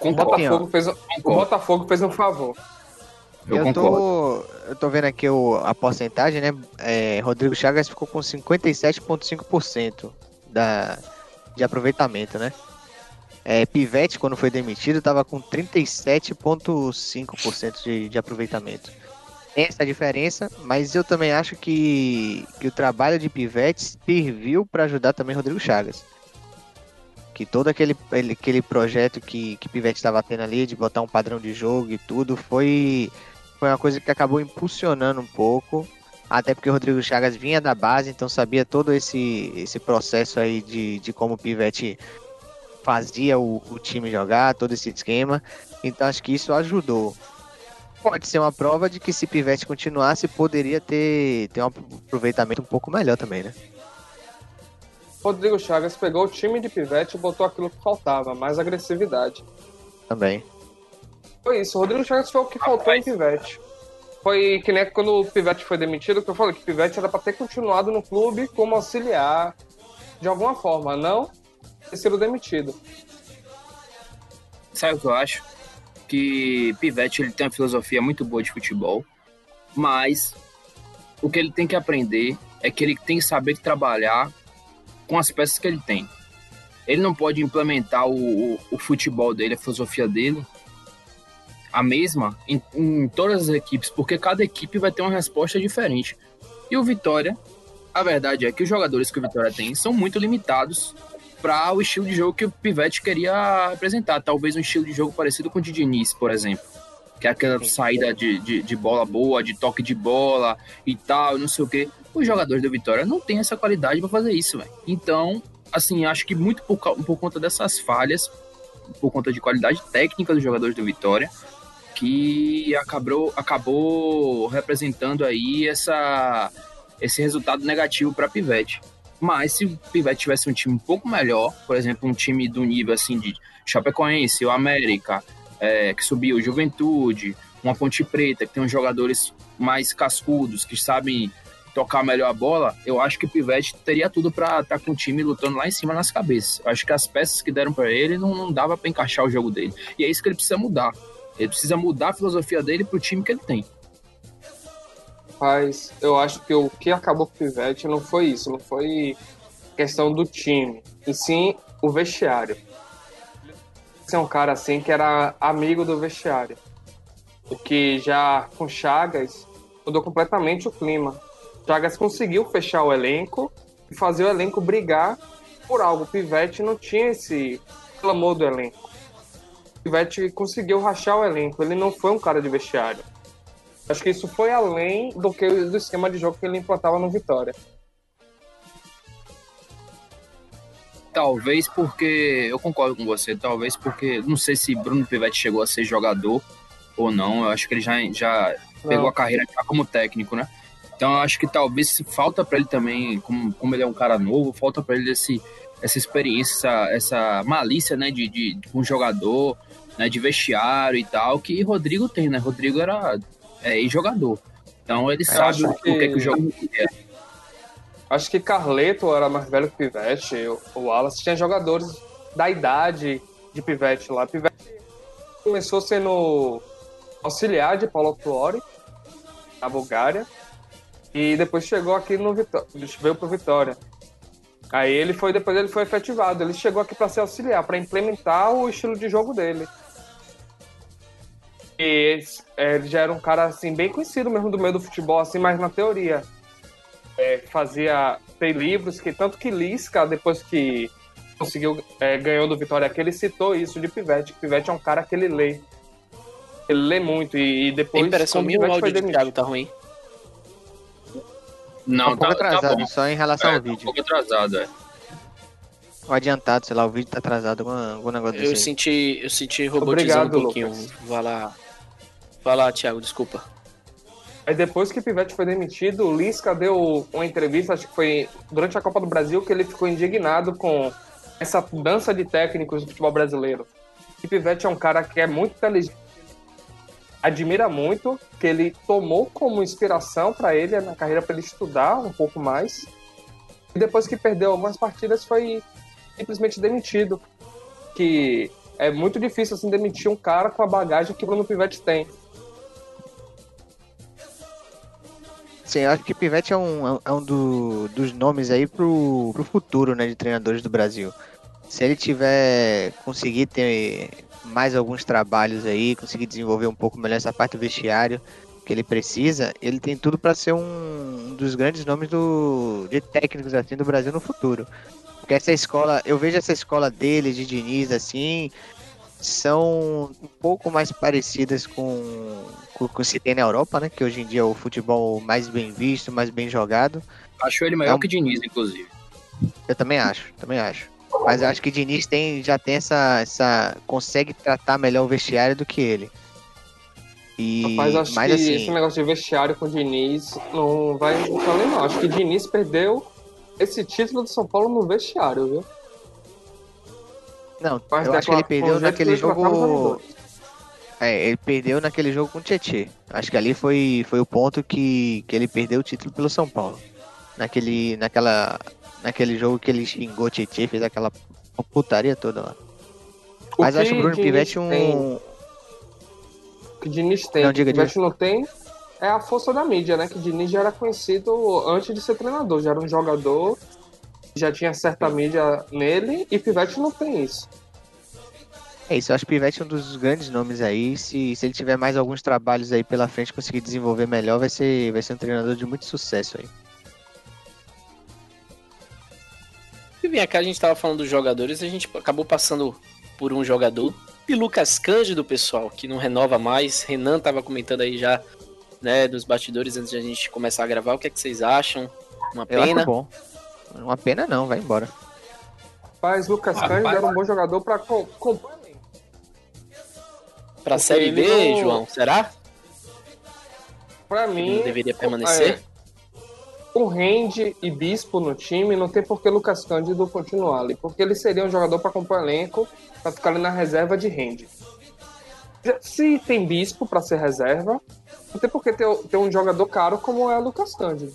O Concordo. Botafogo, fez, um- o. Botafogo fez um favor. Eu, Eu, concordo. tô, eu tô vendo aqui o, a porcentagem, né? É, Rodrigo Chagas ficou com 57,5% da, de aproveitamento, né? É, Pivete, quando foi demitido, tava com 37,5% de, de aproveitamento. Tem essa diferença, mas eu também acho que, que o trabalho de Pivete serviu para ajudar também Rodrigo Chagas. Que todo aquele, ele- aquele projeto que, que Pivete estava tendo ali, de botar um padrão de jogo e tudo, foi, foi uma coisa que acabou impulsionando um pouco. Até porque o Rodrigo Chagas vinha da base, então sabia todo esse, esse processo aí de, de como o Pivete fazia o, o time jogar, todo esse esquema. Então acho que isso ajudou. Pode ser uma prova de que se Pivete continuasse, poderia ter, ter um aproveitamento um pouco melhor também, né? Rodrigo Chagas pegou o time de Pivete e botou aquilo que faltava, mais agressividade. Também. Foi isso, o Rodrigo Chagas foi o que faltou em Pivete. Foi que nem quando o Pivete foi demitido, que eu falei que o Pivete era pra ter continuado no clube como auxiliar de alguma forma, não ter sido demitido. Sabe o que eu acho? Que Pivete ele tem uma filosofia muito boa de futebol, mas o que ele tem que aprender é que ele tem que saber trabalhar com as peças que ele tem. Ele não pode implementar o, o, o futebol dele, a filosofia dele, a mesma em, em todas as equipes, porque cada equipe vai ter uma resposta diferente. E o Vitória, a verdade é que os jogadores que o Vitória tem são muito limitados para o estilo de jogo que o Pivete queria apresentar. Talvez um estilo de jogo parecido com o de Diniz, por exemplo. Que é aquela saída de, de, de bola boa, de toque de bola e tal, não sei o quê. Os jogadores do Vitória não têm essa qualidade para fazer isso, velho. Então, assim, acho que muito por, por conta dessas falhas, por conta de qualidade técnica dos jogadores do Vitória, que acabou, acabou representando aí essa, esse resultado negativo para Pivete. Mas se o Pivete tivesse um time um pouco melhor, por exemplo, um time do nível assim de Chapecoense, o América, é, que subiu, Juventude, uma Ponte Preta, que tem uns jogadores mais cascudos, que sabem tocar melhor a bola, eu acho que o Pivete teria tudo para estar com o time lutando lá em cima nas cabeças. Eu acho que as peças que deram para ele não, não dava para encaixar o jogo dele. E é isso que ele precisa mudar. Ele precisa mudar a filosofia dele pro time que ele tem. Mas eu acho que o que acabou com o Pivete não foi isso, não foi questão do time, e sim o vestiário. Esse é um cara assim que era amigo do vestiário. O que já com Chagas mudou completamente o clima. Chagas conseguiu fechar o elenco e fazer o elenco brigar por algo. O Pivete não tinha esse clamor do elenco. O Pivete conseguiu rachar o elenco, ele não foi um cara de vestiário. Acho que isso foi além do que do esquema de jogo que ele implantava no Vitória. Talvez porque. Eu concordo com você, talvez porque. Não sei se Bruno Pivete chegou a ser jogador ou não. Eu acho que ele já, já pegou a carreira já como técnico, né? Então eu acho que talvez falta para ele também, como, como ele é um cara novo, falta para ele esse, essa experiência, essa, essa malícia, né, de, de, de um jogador, né, de vestiário e tal, que Rodrigo tem, né? Rodrigo era é, ex-jogador. Então ele sabe acho o que... que- que o jogo é. Acho que Carleto era mais velho que Pivete, o- o Wallace tinha jogadores da idade de Pivete lá. Pivete começou sendo auxiliar de Paulo Tuori, na Bulgária, e depois chegou aqui no Vitória, veio pro Vitória. Aí ele foi, depois ele foi efetivado. Ele chegou aqui para ser auxiliar, para implementar o estilo de jogo dele. E esse- é, ele já era um cara assim bem conhecido mesmo do meio do futebol, assim, mas na teoria é, fazia tem livros que tanto que Lisca depois que conseguiu é, ganhou do Vitória aqui, ele citou isso de Pivete. que Pivete é um cara que ele lê, ele lê muito e, e Tem depois impressão minha o áudio do. Thiago tá ruim. Não, um pouco tá, tá atrasado, bom. só em relação É, ao tá um vídeo. pouco atrasado, é. Ou adiantado, sei lá, o vídeo tá atrasado, algum, algum negócio Eu desse. aí. senti, eu senti robotizando Obrigado, um pouquinho. Lucas. Vai lá. Vai lá, Thiago, desculpa. Aí depois que Pivete foi demitido, o Lisca deu uma entrevista, acho que foi durante a Copa do Brasil, que ele ficou indignado com essa dança de técnicos do futebol brasileiro. E Pivete é um cara que é muito inteligente, admira muito, que ele tomou como inspiração para ele na carreira para ele estudar um pouco mais. E depois que perdeu algumas partidas foi simplesmente demitido. Que é muito difícil assim demitir um cara com a bagagem que o Bruno Pivete tem. Sim, eu acho que Pivete é um, é um do- dos nomes aí pro, pro futuro, né, de treinadores do Brasil. Se ele tiver conseguir ter mais alguns trabalhos aí, conseguir desenvolver um pouco melhor essa parte do vestiário que ele precisa, ele tem tudo para ser um, um dos grandes nomes do, de técnicos assim do Brasil no futuro. Porque essa escola, eu vejo essa escola dele, de Diniz, assim, são um pouco mais parecidas com, com, com o que se tem na Europa, né? Que hoje em dia é o futebol mais bem visto, mais bem jogado. Acho ele melhor É um- que Diniz, inclusive. Eu também acho, também acho. Mas eu acho que o Diniz tem, já tem essa, essa. consegue tratar melhor o vestiário do que ele. E, Rapaz, acho mas que assim, esse negócio de vestiário com o Diniz não vai falei não. Acho que o Diniz perdeu esse título do São Paulo no vestiário, viu? Não, Mas eu acho que ele perdeu naquele jogo. É, ele perdeu naquele jogo com o Tietê. Acho que ali foi, foi o ponto que, que ele perdeu o título pelo São Paulo. Naquele, naquela, naquele jogo que ele xingou o Tietê, fez aquela putaria toda lá. O Mas acho que o Bruno Diniz um. tem- o que Diniz tem, Não, diga, Pivete não tem, é a força da mídia, né? Que Diniz já era conhecido antes de ser treinador, já era um jogador, já tinha certa mídia nele, e Pivete não tem isso. É isso, eu acho que Pivete é um dos grandes nomes aí. Se, se ele tiver mais alguns trabalhos aí pela frente, conseguir desenvolver melhor, vai ser, vai ser um treinador de muito sucesso aí. E vem cá, a gente tava falando dos jogadores, a gente acabou passando por um jogador. E Lucas Cândido, pessoal, que não renova mais. Renan tava comentando aí já, né, dos bastidores antes de a gente começar a gravar. O que é que vocês acham? Uma Eu pena. acho bom. Uma pena não, vai embora. Mas Lucas. Cândido era um bom jogador pra co- compor elenco. Pra Porque Série B, não- João, será? Pra Ele mim, não deveria permanecer? é, com Rende e Bispo no time, não tem por que Lucas Cândido continuar ali. Porque ele seria um jogador pra compor elenco, pra ficar ali na reserva de Rende. Se tem Bispo pra ser reserva, não tem por que ter, ter um jogador caro como é Lucas Cândido.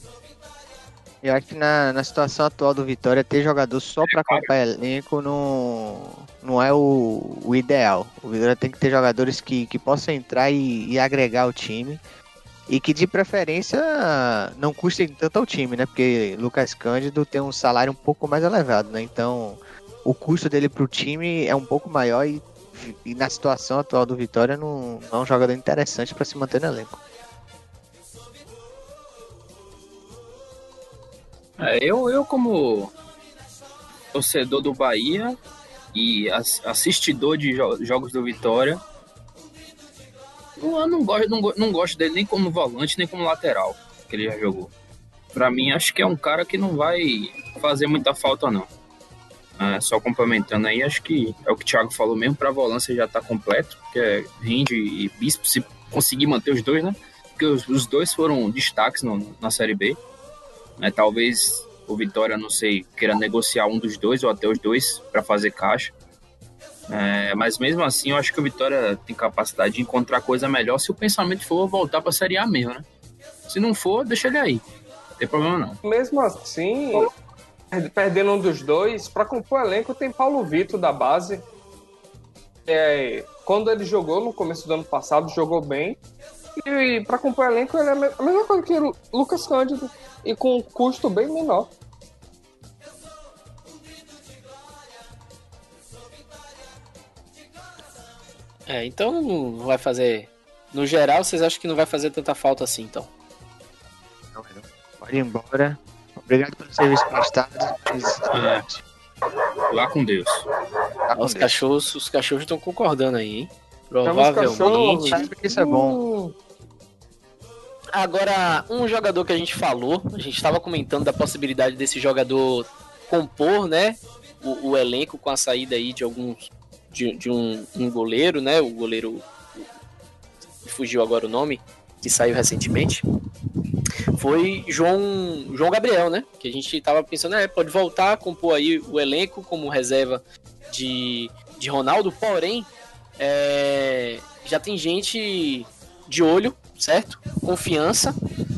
Eu acho que na, na situação atual do Vitória, ter jogador só pra acompanhar elenco não, não é o, o ideal. O Vitória tem que ter jogadores que, que possam entrar e, e agregar o time. E que de preferência não custem tanto ao time, né? Porque Lucas Cândido tem um salário um pouco mais elevado, né? Então o custo dele pro time é um pouco maior e, e na situação atual do Vitória não, não é um jogador interessante para se manter no elenco. É, eu, eu como torcedor do Bahia e as- assistidor de jo- jogos do Vitória, eu não gosto, não, não gosto dele nem como volante, nem como lateral, que ele já jogou. Pra mim, acho que é um cara que não vai fazer muita falta, não. É, só complementando aí, acho que é o que o Thiago falou mesmo, pra volância já tá completo, que é Rende e Bispo, se conseguir manter os dois, né? Porque os, os dois foram destaques no- na Série B né? Talvez o Vitória, não sei, queira negociar um dos dois ou até os dois para fazer caixa. É, mas mesmo assim, eu acho que o Vitória tem capacidade de encontrar coisa melhor se o pensamento for voltar para a Série A mesmo, né? Se não for, deixa ele aí. Não tem problema não. Mesmo assim, per- perdendo um dos dois, pra compor elenco tem Paulo Vitor da base. É, quando ele jogou no começo do ano passado, jogou bem. E pra compor elenco ele é a me- a mesma coisa que Lu- Lucas Cândido. E com um custo bem menor. É, então não vai fazer. No geral, vocês acham que não vai fazer tanta falta assim, então? Não, não. Pode ir embora. Obrigado pelo serviço prestado. É. Lá com Deus. Tá com Os Deus. cachorros, os cachorros estão concordando aí, hein? Temos Provavelmente. cachorros. Sabe que isso é bom. Hum, Agora, um jogador que a gente falou, a gente estava comentando da possibilidade desse jogador compor, né, o, o elenco com a saída aí de alguns, de, de um, um goleiro, né, o goleiro, fugiu agora o nome, que saiu recentemente, foi João, João Gabriel, né, que a gente tava pensando, é, pode voltar compor aí o elenco como reserva de, de Ronaldo, porém, é, já tem gente de olho, certo? Confiança,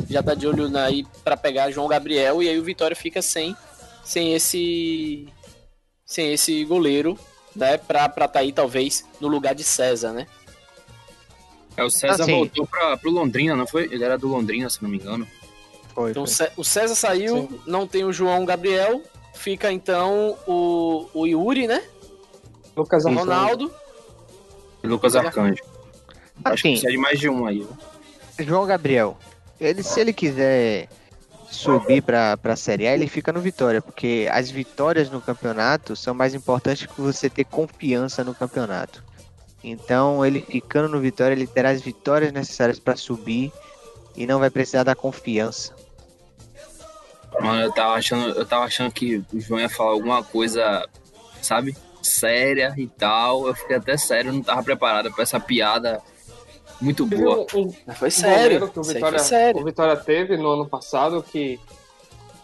já tá de olho na- aí para pegar João Gabriel e aí o Vitória fica sem sem esse sem esse goleiro, né, pra para tá aí talvez no lugar de César, né? É, o César Assim. voltou para pro Londrina, não foi? Ele era do Londrina, se não me engano. Foi, Então foi. O César saiu, não tem o João Gabriel, fica então o, o Yuri, né? Lucas. Ronaldo. Lucas Arcanjo. Acho que Assim, precisa de mais de um aí. viu? João Gabriel, ele, se ele quiser subir para a Série A, ele fica no Vitória, porque as vitórias no campeonato são mais importantes que você ter confiança no campeonato. Então, ele ficando no Vitória, ele terá as vitórias necessárias para subir e não vai precisar da confiança. Mano, eu tava achando, eu tava achando que o João ia falar alguma coisa sabe? Séria e tal. Eu fiquei até sério, não tava preparado pra essa piada muito Teve boa. um, um foi sério. goleiro que o Vitória, foi sério. o Vitória teve no ano passado que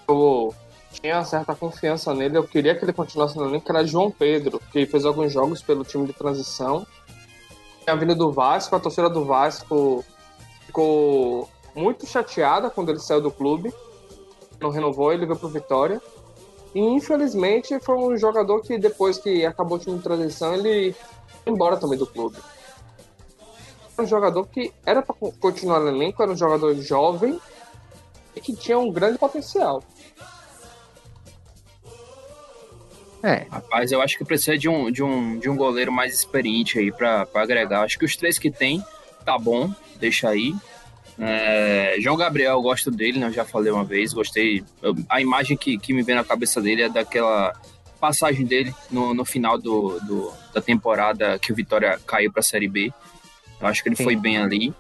eu tinha certa confiança nele. Eu queria que ele continuasse no elenco, que era João Pedro, que fez alguns jogos pelo time de transição. Tinha vindo do Vasco, a torcida do Vasco ficou muito chateada quando ele saiu do clube. Não renovou, ele veio pro Vitória. E infelizmente foi um jogador que depois que acabou o time de transição, ele foi embora também do clube um jogador que era para continuar no elenco, era um jogador jovem e que tinha um grande potencial. É, Rapaz, eu acho que precisa de um, de um, de um goleiro mais experiente aí pra, pra agregar. Acho que os três que tem, tá bom, deixa aí. É, João Gabriel, eu gosto dele, né? Eu já falei uma vez, gostei. Eu- a imagem que, que me vem na cabeça dele é daquela passagem dele no, no final do, do- da temporada que o Vitória caiu pra Série B. Eu acho que ele Sim. foi bem ali.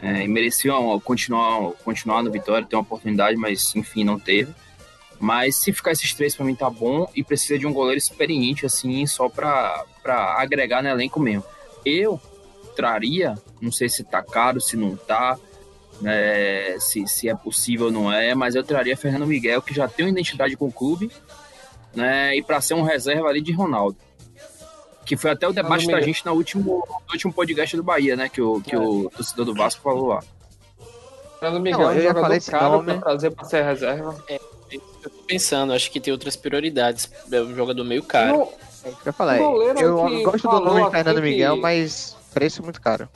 É, e merecia continuar, continuar no Vitória, ter uma oportunidade, mas enfim, não teve. Mas se ficar esses três pra mim tá bom e precisa de um goleiro experiente, assim, só pra agregar no elenco mesmo. Eu traria, não sei se tá caro, se não tá, né, se, se é possível ou não é, mas eu traria Fernando Miguel, que já tem uma identidade com o clube, né, e pra ser um reserva ali de Ronaldo. Que foi até o debate da gente no último, no último podcast do Bahia, né, que o, que É. o torcedor do Vasco falou lá. Fernando Miguel Não, é um eu já jogador falei esse caro nome. para trazer para ser reserva. Eu tô pensando, acho que tem outras prioridades. É um jogador meio caro. Não, é isso que eu falei. Goleiro Eu que gosto do nome Fernando que- Miguel, mas preço muito caro.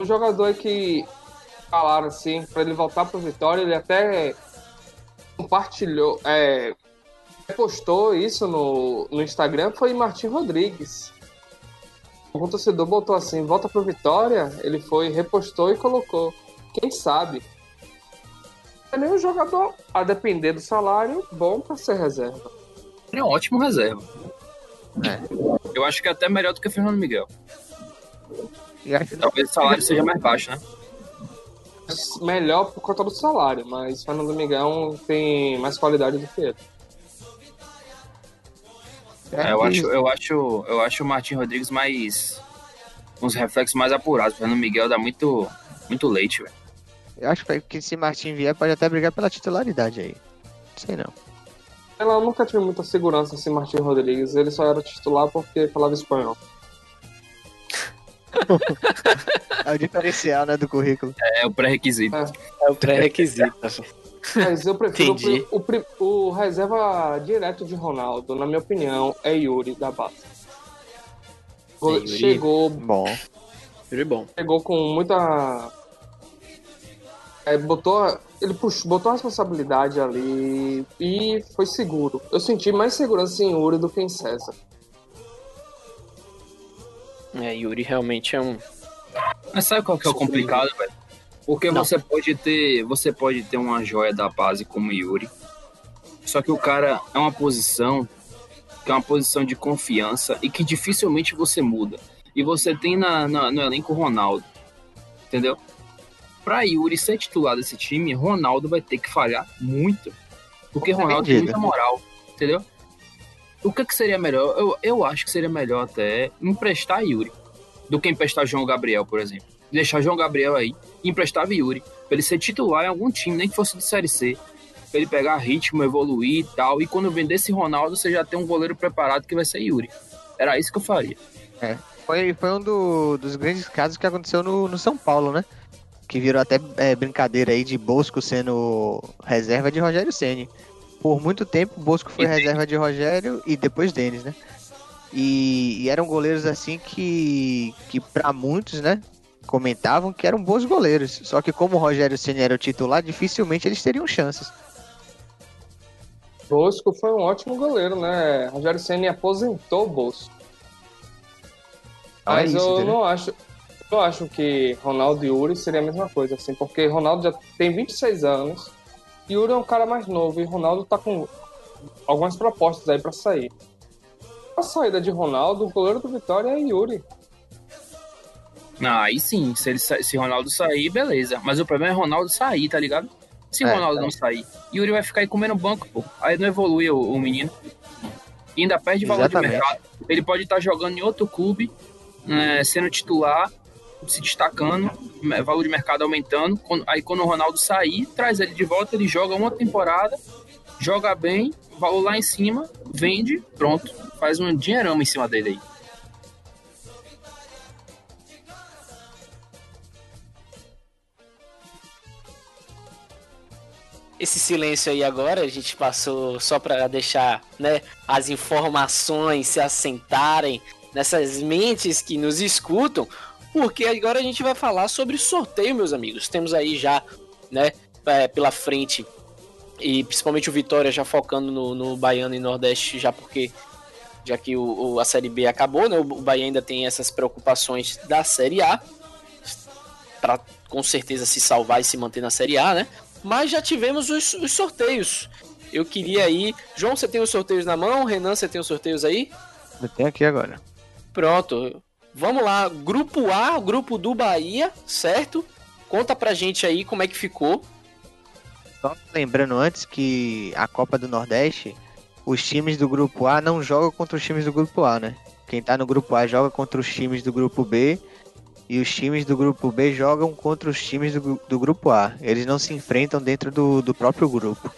o jogador que falaram assim, para ele voltar pro Vitória, ele até compartilhou, é, postou isso no, no Instagram, foi Martim Rodrigues. O torcedor botou assim, volta pro Vitória, ele foi, repostou e colocou. Quem sabe? É nem um jogador, a depender do salário, bom para ser reserva. Ele é um ótimo reserva. É. Eu acho que é até melhor do que o Fernando Miguel. Talvez o salário seja mais baixo, né? Melhor por conta do salário, mas Fernando Miguel tem mais qualidade do que ele. É, eu, acho, eu, acho, eu acho o Martin Rodrigues mais. uns reflexos mais apurados. O Fernando Miguel dá muito, muito leite, velho. Eu acho que se Martin vier, pode até brigar pela titularidade aí. Não sei não. Ela nunca tive muita segurança assim, Martin Rodrigues. Ele só era titular porque falava espanhol. [LAUGHS] É o diferencial, né, do currículo. É o pré-requisito. É o pré-requisito. Mas eu prefiro o, o, o reserva direto de Ronaldo, na minha opinião, é Yuri da base. Yuri. Chegou, Bom. Yuri bom. chegou com muita. é, botou, ele puxou, botou a responsabilidade ali e foi seguro. Eu senti mais segurança em Yuri do que em César. É, Yuri realmente é um. Mas sabe qual que é o complicado, velho? Porque Não. você pode ter. Você pode ter uma joia da base como Yuri. Só que o cara é uma posição que é uma posição de confiança e que dificilmente você muda. E você tem na, na- no elenco Ronaldo. Entendeu? Pra Yuri ser titular desse time, Ronaldo vai ter que falhar muito. Porque Ronaldo tem muita moral. Entendeu? O que, que seria melhor? Eu, eu acho que seria melhor até emprestar Yuri do que emprestar João Gabriel, por exemplo. Deixar João Gabriel aí emprestar Yuri. Pra ele ser titular em algum time, nem que fosse de Série C. Pra ele pegar ritmo, evoluir e tal. E quando vender esse Ronaldo, você já tem um goleiro preparado que vai ser Yuri. Era isso que eu faria. Foi, foi um do- dos grandes casos que aconteceu no, no São Paulo, né? Que virou até é, brincadeira aí de Bosco sendo reserva de Rogério Ceni. Por muito tempo, Bosco foi E Denis. reserva de Rogério e depois Denis, né? E, e eram goleiros assim que, que para muitos, né? Comentavam que eram bons goleiros. Só que como o Rogério Ceni era o titular, dificilmente eles teriam chances. Bosco foi um ótimo goleiro, né? Rogério Senna aposentou o Bosco. É Mas isso, eu entendeu? não acho. Eu acho que Ronaldo e Yuri seria a mesma coisa, assim, porque Ronaldo já tem 26 anos, Yuri é um cara mais novo e Ronaldo tá com algumas propostas aí pra sair. A saída de Ronaldo, o goleiro do Vitória é Yuri. Ah, aí sim, se, ele, se Ronaldo sair, beleza. Mas o problema é Ronaldo sair, tá ligado? Se É, Ronaldo não sair, Yuri vai ficar aí comendo banco, pô. Aí não evolui o, o menino. e ainda perde valor Exatamente. de mercado. Ele pode estar jogando em outro clube, né, sendo titular, se destacando, me- valor de mercado aumentando. Aí quando o Ronaldo sair, traz ele de volta, ele joga uma temporada, joga bem, valor lá em cima, vende, pronto. Faz um dinheirão em cima dele aí. Esse silêncio aí agora, a gente passou só para deixar né, as informações se assentarem nessas mentes que nos escutam, porque agora a gente vai falar sobre sorteio, meus amigos. Temos aí já, né, é, pela frente, e principalmente o Vitória já focando no, no Baiano e Nordeste, já porque já que o, o- a Série B acabou, né? O, Bahia ainda tem essas preocupações da Série A, para com certeza se salvar e se manter na Série A, né? Mas já tivemos os, os sorteios. Eu queria aí. João, você tem os sorteios na mão? Renan, você tem os sorteios aí? Eu tenho aqui agora. Pronto. Vamos lá. Grupo A, grupo do Bahia, certo? Conta pra gente aí como é que ficou. Só lembrando antes que a Copa do Nordeste, os times do grupo A não jogam contra os times do grupo A, né? Quem tá no grupo A joga contra os times do grupo B e os times do grupo B jogam contra os times do, do grupo A. Eles não se enfrentam dentro do, do próprio grupo.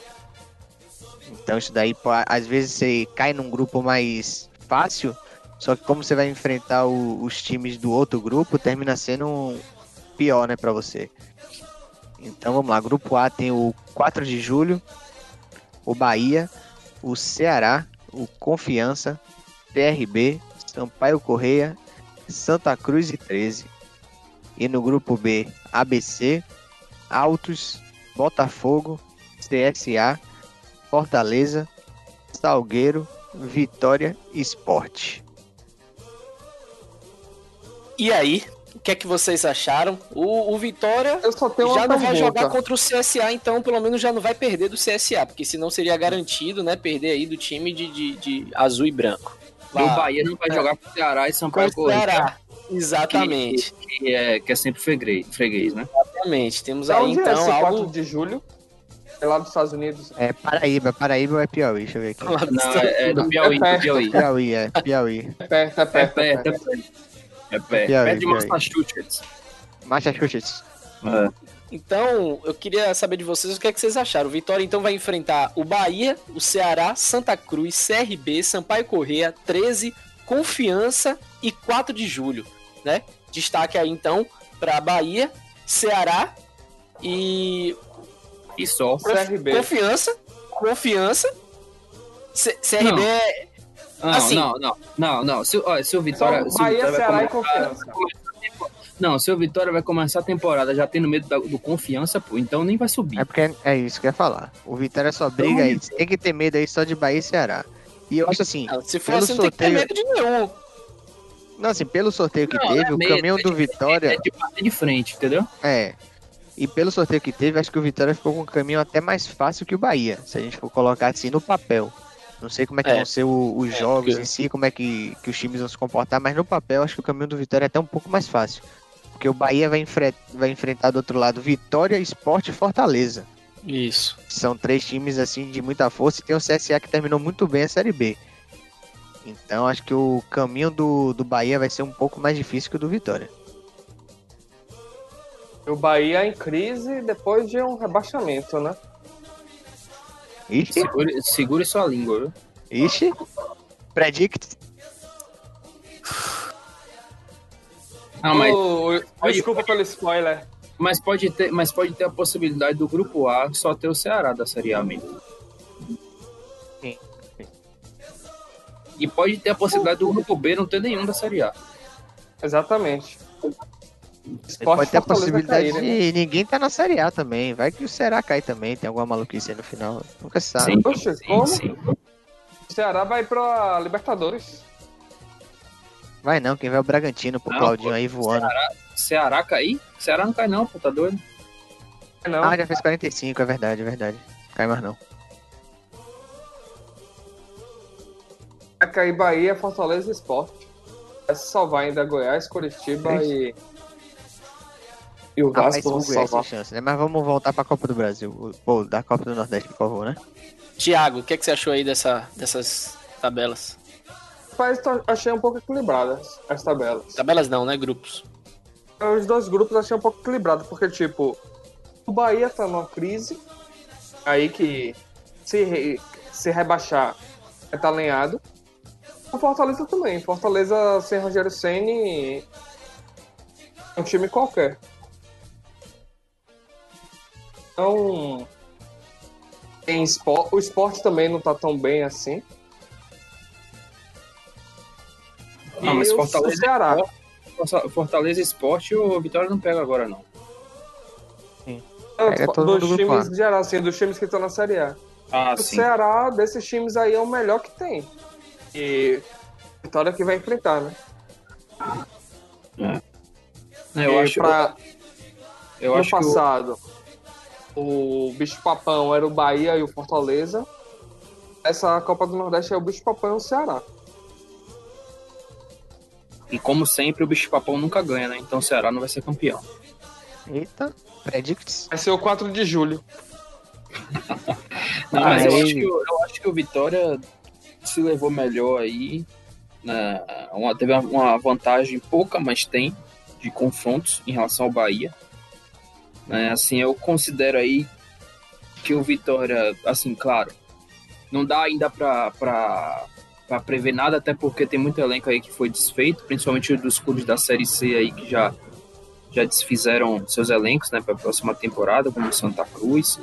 Então isso daí, às vezes você cai num grupo mais fácil, só que como você vai enfrentar o- os times do outro grupo, termina sendo pior, né, pra você. Então vamos lá, grupo A tem o 4 de julho, o Bahia, o Ceará, o Confiança, PRB, Sampaio Correia, Santa Cruz e 13. E no grupo B, ABC, Altos, Botafogo, CSA, Fortaleza, Salgueiro, Vitória e Esporte. E aí, o que é que vocês acharam? O, o Vitória Eu só tenho uma já não vai jogar contra o CSA, então pelo menos já não vai perder do CSA, porque senão seria garantido, né, perder aí do time de, de, de azul e branco. E o Bahia não vai jogar com o Ceará e com Sampaio o Correia, Ceará. Exatamente, que é, que é sempre freguês, freguês, né? exatamente. Temos Da aí é então 4 algo. de julho? É lá dos Estados Unidos. É Paraíba, Paraíba ou é Piauí? Deixa eu ver aqui. Não, é, é do Piauí, do perto. Piauí. Piauí, é, Piauí. É perto, é É perto. perto, é perto. É perto. Piauí, Perto de. Massachusetts. Massachusetts. É. Então, eu queria saber de vocês o que é que vocês acharam. O Vitória então vai enfrentar o Bahia, o Ceará, Santa Cruz, CRB, Sampaio Correia, 13, Confiança e 4 de julho, né? Destaque aí então para Bahia, Ceará e E só. CRB. Confiança, Confiança. C- CRB Não. é Não, Assim. não, não, não, não. Se, ó, se o Vitória. Só se Bahia, Vitória Ceará e Confiança. Não, se o Vitória vai começar a temporada já tendo medo da- do confiança, pô, então nem vai subir. É porque é isso que eu ia falar. O Vitória só briga aí. Tem que ter medo aí só de Bahia e Ceará. E eu acho assim, Não, se for assim, não tem que ter sorteio- medo de nenhum. Não, assim, pelo sorteio que Não, teve, é o caminho é do de- Vitória. É de de frente, entendeu? É. E pelo sorteio que teve, acho que o Vitória ficou com um caminho até mais fácil que o Bahia. Se a gente for colocar assim no papel. Não sei como é que É. vão ser o- os É, jogos porque- em si, como é que, que os times vão se comportar, mas no papel acho que o caminho do Vitória é até um pouco mais fácil. Porque o Bahia vai, enfre- vai enfrentar do outro lado Vitória, Esporte e Fortaleza. Isso. São três times assim de muita força e tem o CSA que terminou muito bem a Série B. Então acho que o caminho do, do Bahia vai ser um pouco mais difícil que o do Vitória. O Bahia em crise depois de um rebaixamento, né? Ixi, Segure, segure sua língua, viu? ixi. Predict. Não, mas, Ô, desculpa pelo spoiler. mas, pode ter, mas pode ter a possibilidade do grupo A só ter o Ceará da Série A mesmo. Sim. E pode ter a possibilidade do grupo B não ter nenhum da Série A. Exatamente. Pode ter a possibilidade cair, né? de ninguém tá na Série A também. Vai que o Ceará cai também, tem alguma maluquice aí no final. Nunca sabe. Sim, Poxa, sim, como? sim. O Ceará vai pra Libertadores. Vai não, quem vai é o Bragantino, pro Não, Claudinho pô, aí voando. Ceará cair? Ceará não cai não, pô, tá doido? Não, Ah, já fez 45, é verdade, é verdade. Cai mais não. Vai cair Bahia, Fortaleza e Sport. Vai se salvar ainda Goiás, Curitiba e. E o Rapaz, Vasco o vão salvar. chance, né? Mas vamos voltar pra Copa do Brasil. Pô, da Copa do Nordeste, por favor, né? Tiago, o que, é que você achou aí dessa, dessas tabelas. Mas achei um pouco equilibradas as tabelas. Tabelas não, né? Grupos. Os dois grupos achei um pouco equilibrados, porque, tipo, o Bahia tá numa crise, aí que se, re- se rebaixar é tá alinhado. O Fortaleza também. Fortaleza sem Rogério Ceni é um time qualquer. Então, tem espor- o esporte também não tá tão bem assim. Ah, mas o- Fortaleza o Ceará. Fortaleza Esporte o Vitória não pega agora, não. Pega todo mundo dos do times em geral, assim, dos times que estão na Série A. Ah, O sim. Ceará, desses times aí, é o melhor que tem. E Vitória que vai enfrentar, né? Eu e acho, pra, eu no acho que o- passado, o... Bicho Papão era o Bahia e o Fortaleza. Essa Copa do Nordeste é o Bicho Papão e o Ceará. E como sempre, o bicho papão nunca ganha, né? Então o Ceará não vai ser campeão. Eita, predicts. Vai ser o 4 de julho. [LAUGHS] Não, mas eu acho, que, eu acho que o Vitória se levou melhor aí. né? Uma- teve uma- vantagem pouca, mas tem, de confrontos em relação ao Bahia. Né? Assim, eu considero aí que o Vitória, assim, claro, não dá ainda pra prever nada, até porque tem muito elenco aí que foi desfeito, principalmente dos clubes da Série C aí que já, já desfizeram seus elencos né, para a próxima temporada, como Santa Cruz.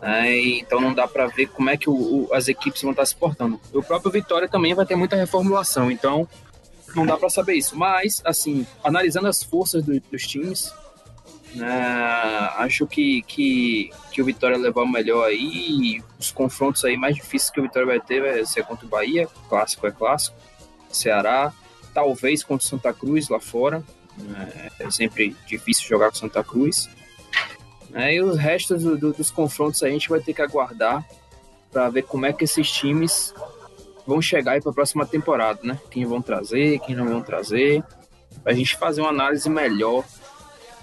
Né, então não dá para ver como é que o- o- as equipes vão estar se portando. O próprio Vitória também vai ter muita reformulação, então não dá para saber isso. Mas, assim, analisando as forças do- dos times, né, acho que, que, que o Vitória levar o melhor aí. Os confrontos aí mais difíceis que o Vitória vai ter vai ser contra o Bahia, clássico é clássico, Ceará, talvez contra o Santa Cruz lá fora. né, É sempre difícil jogar com Santa Cruz. Né, e os restos do- do- dos confrontos a gente vai ter que aguardar para ver como é que esses times vão chegar aí para a próxima temporada, né? Quem vão trazer, quem não vão trazer, para a gente fazer uma análise melhor,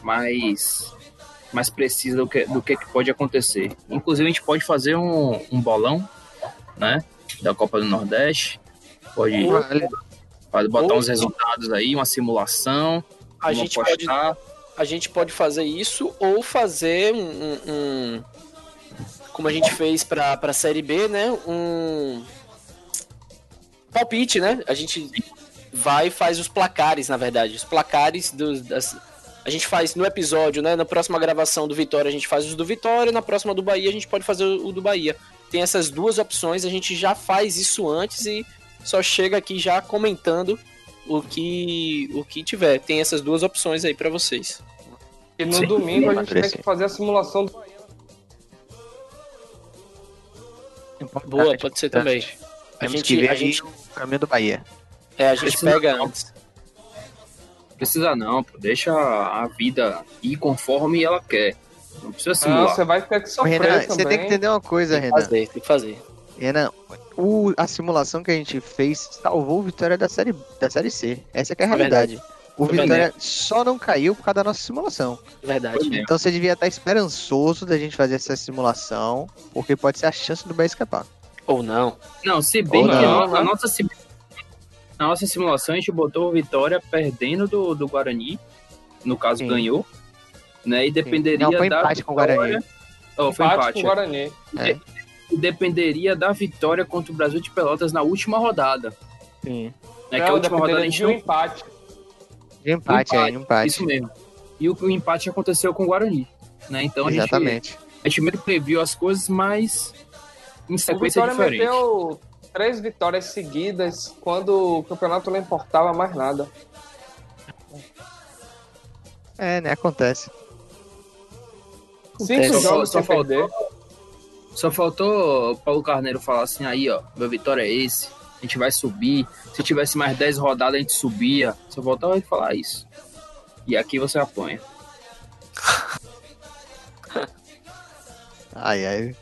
mais mais precisa do que do que, pode acontecer. Inclusive a gente pode fazer um, um bolão, né? Da Copa do Nordeste, pode, pode botar uns resultados aí, uma simulação, A gente, pode. A gente pode fazer isso ou fazer um. um- como a gente fez pra, pra Série B, né? Um. Palpite, né? A gente vai e faz os placares, na verdade. Os placares dos. Das, a gente faz no episódio, né? Na próxima gravação do Vitória, a gente faz os do Vitória. Na próxima do Bahia, a gente pode fazer o do Bahia. Tem essas duas opções, a gente já faz isso antes e só chega aqui já comentando o que o que tiver. Tem essas duas opções aí pra vocês. E no Sim, domingo a gente tem que fazer a simulação do Bahia. Boa, pode ser também. A Temos gente, que ver a gente, o caminho do Bahia. é, a gente Precisa pega não. antes. Precisa não, pô, deixa a vida ir conforme ela quer. Não precisa Não, simular. você vai ter que sofrer Renan, também. você tem que entender uma coisa, Tem que Renan. fazer, tem que fazer. Renan, o- a simulação que a gente fez salvou o Vitória da série, da série C. Essa que é a É realidade. O É verdade. Vitória só não caiu por causa da nossa simulação. Verdade. Foi. Então você devia estar esperançoso da gente fazer essa simulação, porque pode ser a chance do Bahia escapar. Ou não. Não, se bem Ou que não, na, né? nossa, sim- na nossa simulação a gente botou o Vitória perdendo do, do Guarani, no caso Sim. ganhou, né? E dependeria Não, foi da empate com o Guarani. Oh, foi Empate empate. com o Guarani. É. E dependeria da vitória contra o Brasil de Pelotas na última rodada. Sim. Né? que a última rodada a gente de um não empate. De empate, é, Empate, empate. Isso mesmo. E o, o empate aconteceu com o Guarani. Né? Então a gente, Exatamente. a gente meio que previu as coisas, mas em O sequência Vitória diferente. meteu três vitórias seguidas quando o campeonato não importava mais nada. É, né? Acontece. Cinco Só- jogos só sem perder. Só faltou o Paulo Carneiro falar assim, aí ó, meu vitória é esse, a gente vai subir. Se tivesse mais 10 rodadas, a gente subia. Só faltava ele falar isso. E aqui você apanha. Ai, ai.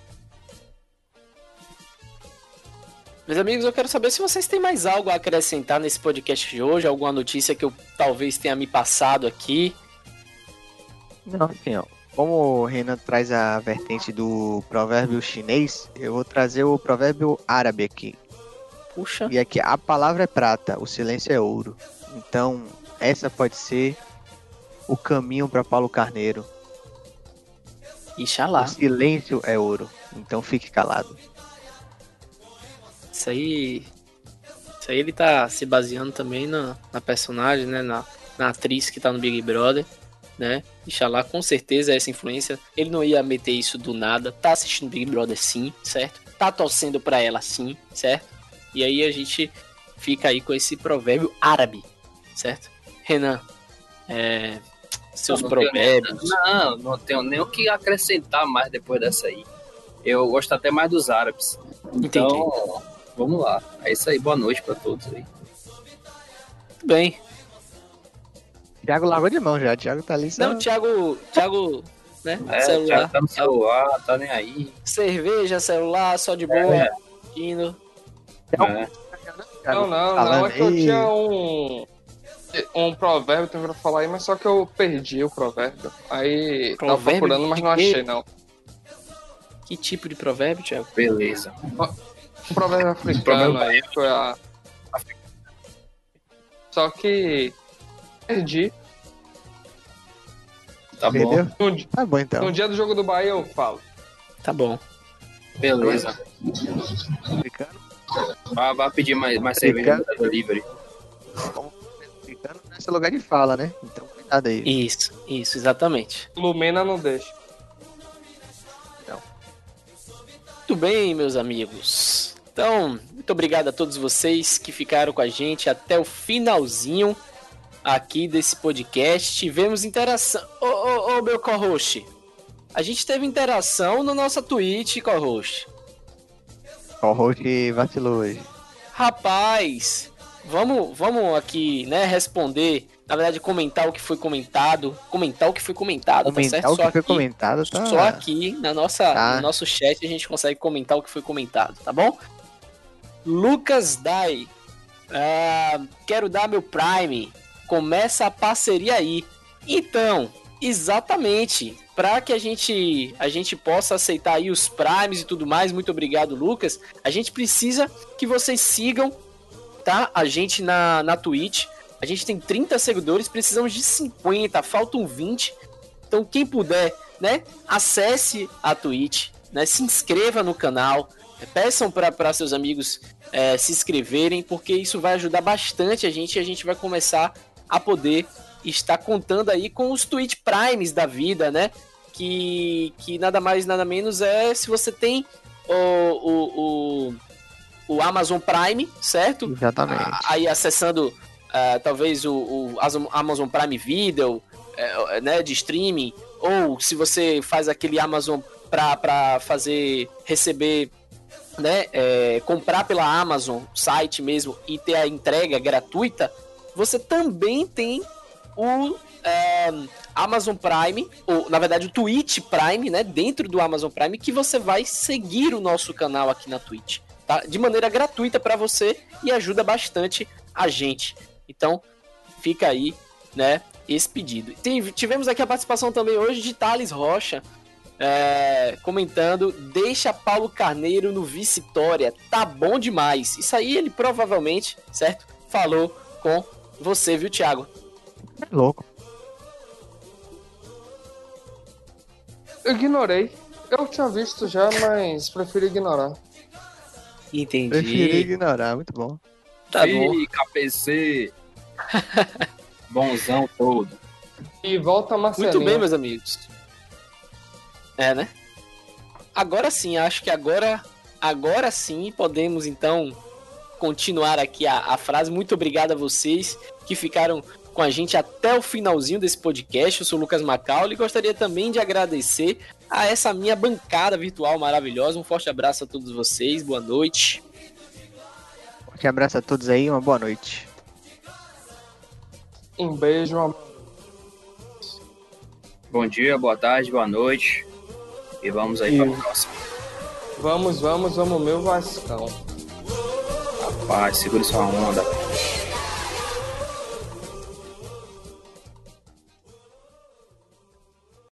Meus amigos, eu quero saber se vocês têm mais algo a acrescentar nesse podcast de hoje, alguma notícia que eu talvez tenha me passado aqui. Não, assim, ó. Como o Renan traz a vertente do provérbio chinês, eu vou trazer o provérbio árabe aqui. Puxa. E aqui, a palavra é prata, o silêncio é ouro. Então, essa pode ser o caminho para Paulo Carneiro. Ixalá. O silêncio é ouro. Então fique calado. Isso aí. Isso aí ele tá se baseando também na, na personagem, né? Na, na atriz que tá no Big Brother, né? Ixalá, com certeza essa influência. Ele não ia meter isso do nada. Tá assistindo Big Brother sim, certo? Tá torcendo pra ela sim, certo? E aí a gente fica aí com esse provérbio árabe, certo? Renan, é, seus Não, não tenho provérbios. Não, não tenho nem o que acrescentar mais depois dessa aí. Eu gosto até mais dos árabes. Então, vamos lá. É isso aí. Boa noite pra todos aí. Muito bem. Thiago largou de mão já. Thiago tá ali. só- Não, Thiago, Thiago, né? É, celular. tá no celular, tá nem aí. Cerveja, celular, só de boa. É. Indo. É. Não, não, não. É que eu tinha um. Um provérbio também pra falar aí, mas só que eu perdi o provérbio. Aí tava Provérbio procurando, mas não achei, não. Que tipo de provérbio, Thiago? Beleza. Um provérbio africano aí foi a. Só que. Perdi. Tá bom. No, di- Tá bom então. no dia do jogo do Bahia eu falo. Tá bom. Beleza. Vai, vai pedir mais, mais cerveja da delivery. africano não é seu lugar de fala, né? Então cuidado aí. Isso, isso, exatamente. Lumena não deixa. Muito bem, meus amigos. Então, muito obrigado a todos vocês que ficaram com a gente até o finalzinho aqui desse podcast. Tivemos interação. Ô, ô, ô, meu co-host. A gente teve interação no nossa Twitch, co-host. O host vacilou hoje. Rapaz, vamos, vamos aqui, né, responder. Na verdade, comentar o que foi comentado. Comentar o que foi comentado, tá Comentar certo? o que Só foi aqui- comentado, tá? Só aqui na nossa, Tá. no nosso chat a gente consegue comentar o que foi comentado, tá bom? Lucas Dai. ah, quero dar meu Prime. Começa a parceria aí. Então, exatamente. Para que a gente, a gente possa aceitar aí os Primes e tudo mais, muito obrigado, Lucas. A gente precisa que vocês sigam, tá? A gente na, na Twitch. A gente tem 30 seguidores, precisamos de 50, faltam 20. Então, quem puder, né, acesse a Twitch, né, se inscreva no canal, peçam para seus amigos é, se inscreverem, porque isso vai ajudar bastante a gente e a gente vai começar a poder estar contando aí com os Twitch Primes da vida, né? Que, que nada mais, nada menos é se você tem o, o, o, o Amazon Prime, certo? Exatamente. Aí acessando ah, talvez o, o Amazon- Prime Video, eh, né, de streaming, ou se você faz aquele Amazon para fazer receber, né, eh, comprar pela Amazon site mesmo e ter a entrega gratuita, você também tem o eh, Amazon Prime, ou na verdade o Twitch Prime, né, dentro do Amazon Prime, que você vai seguir o nosso canal aqui na Twitch, tá? De maneira gratuita para você e ajuda bastante a gente. Então, fica aí, né, esse pedido. Tem- tivemos aqui a participação também hoje de Thales Rocha, é, comentando, deixa Paulo Carneiro no vice-tória, tá bom demais. Isso aí ele provavelmente, certo, falou com você, viu, Thiago? É louco. Eu ignorei. Eu tinha visto já, mas prefiro ignorar. Entendi. Preferi ignorar, muito bom. Tá bom. Ih, KPC. [LAUGHS] Bonzão todo. E volta Marcelinho. Muito bem, meus amigos. É, né? Agora sim, acho que agora, agora sim podemos então continuar aqui a, a frase. Muito obrigado a vocês que ficaram com a gente até o finalzinho desse podcast. Eu sou o Lucas Macaulay e gostaria também de agradecer a essa minha bancada virtual maravilhosa. Um forte abraço a todos vocês. Boa noite. Forte abraço a todos aí, uma boa noite. Um beijo, uma... Bom dia, boa tarde, boa noite. E vamos aí para o próximo. Vamos, vamos, vamos, meu Vascão. Rapaz, segure sua onda.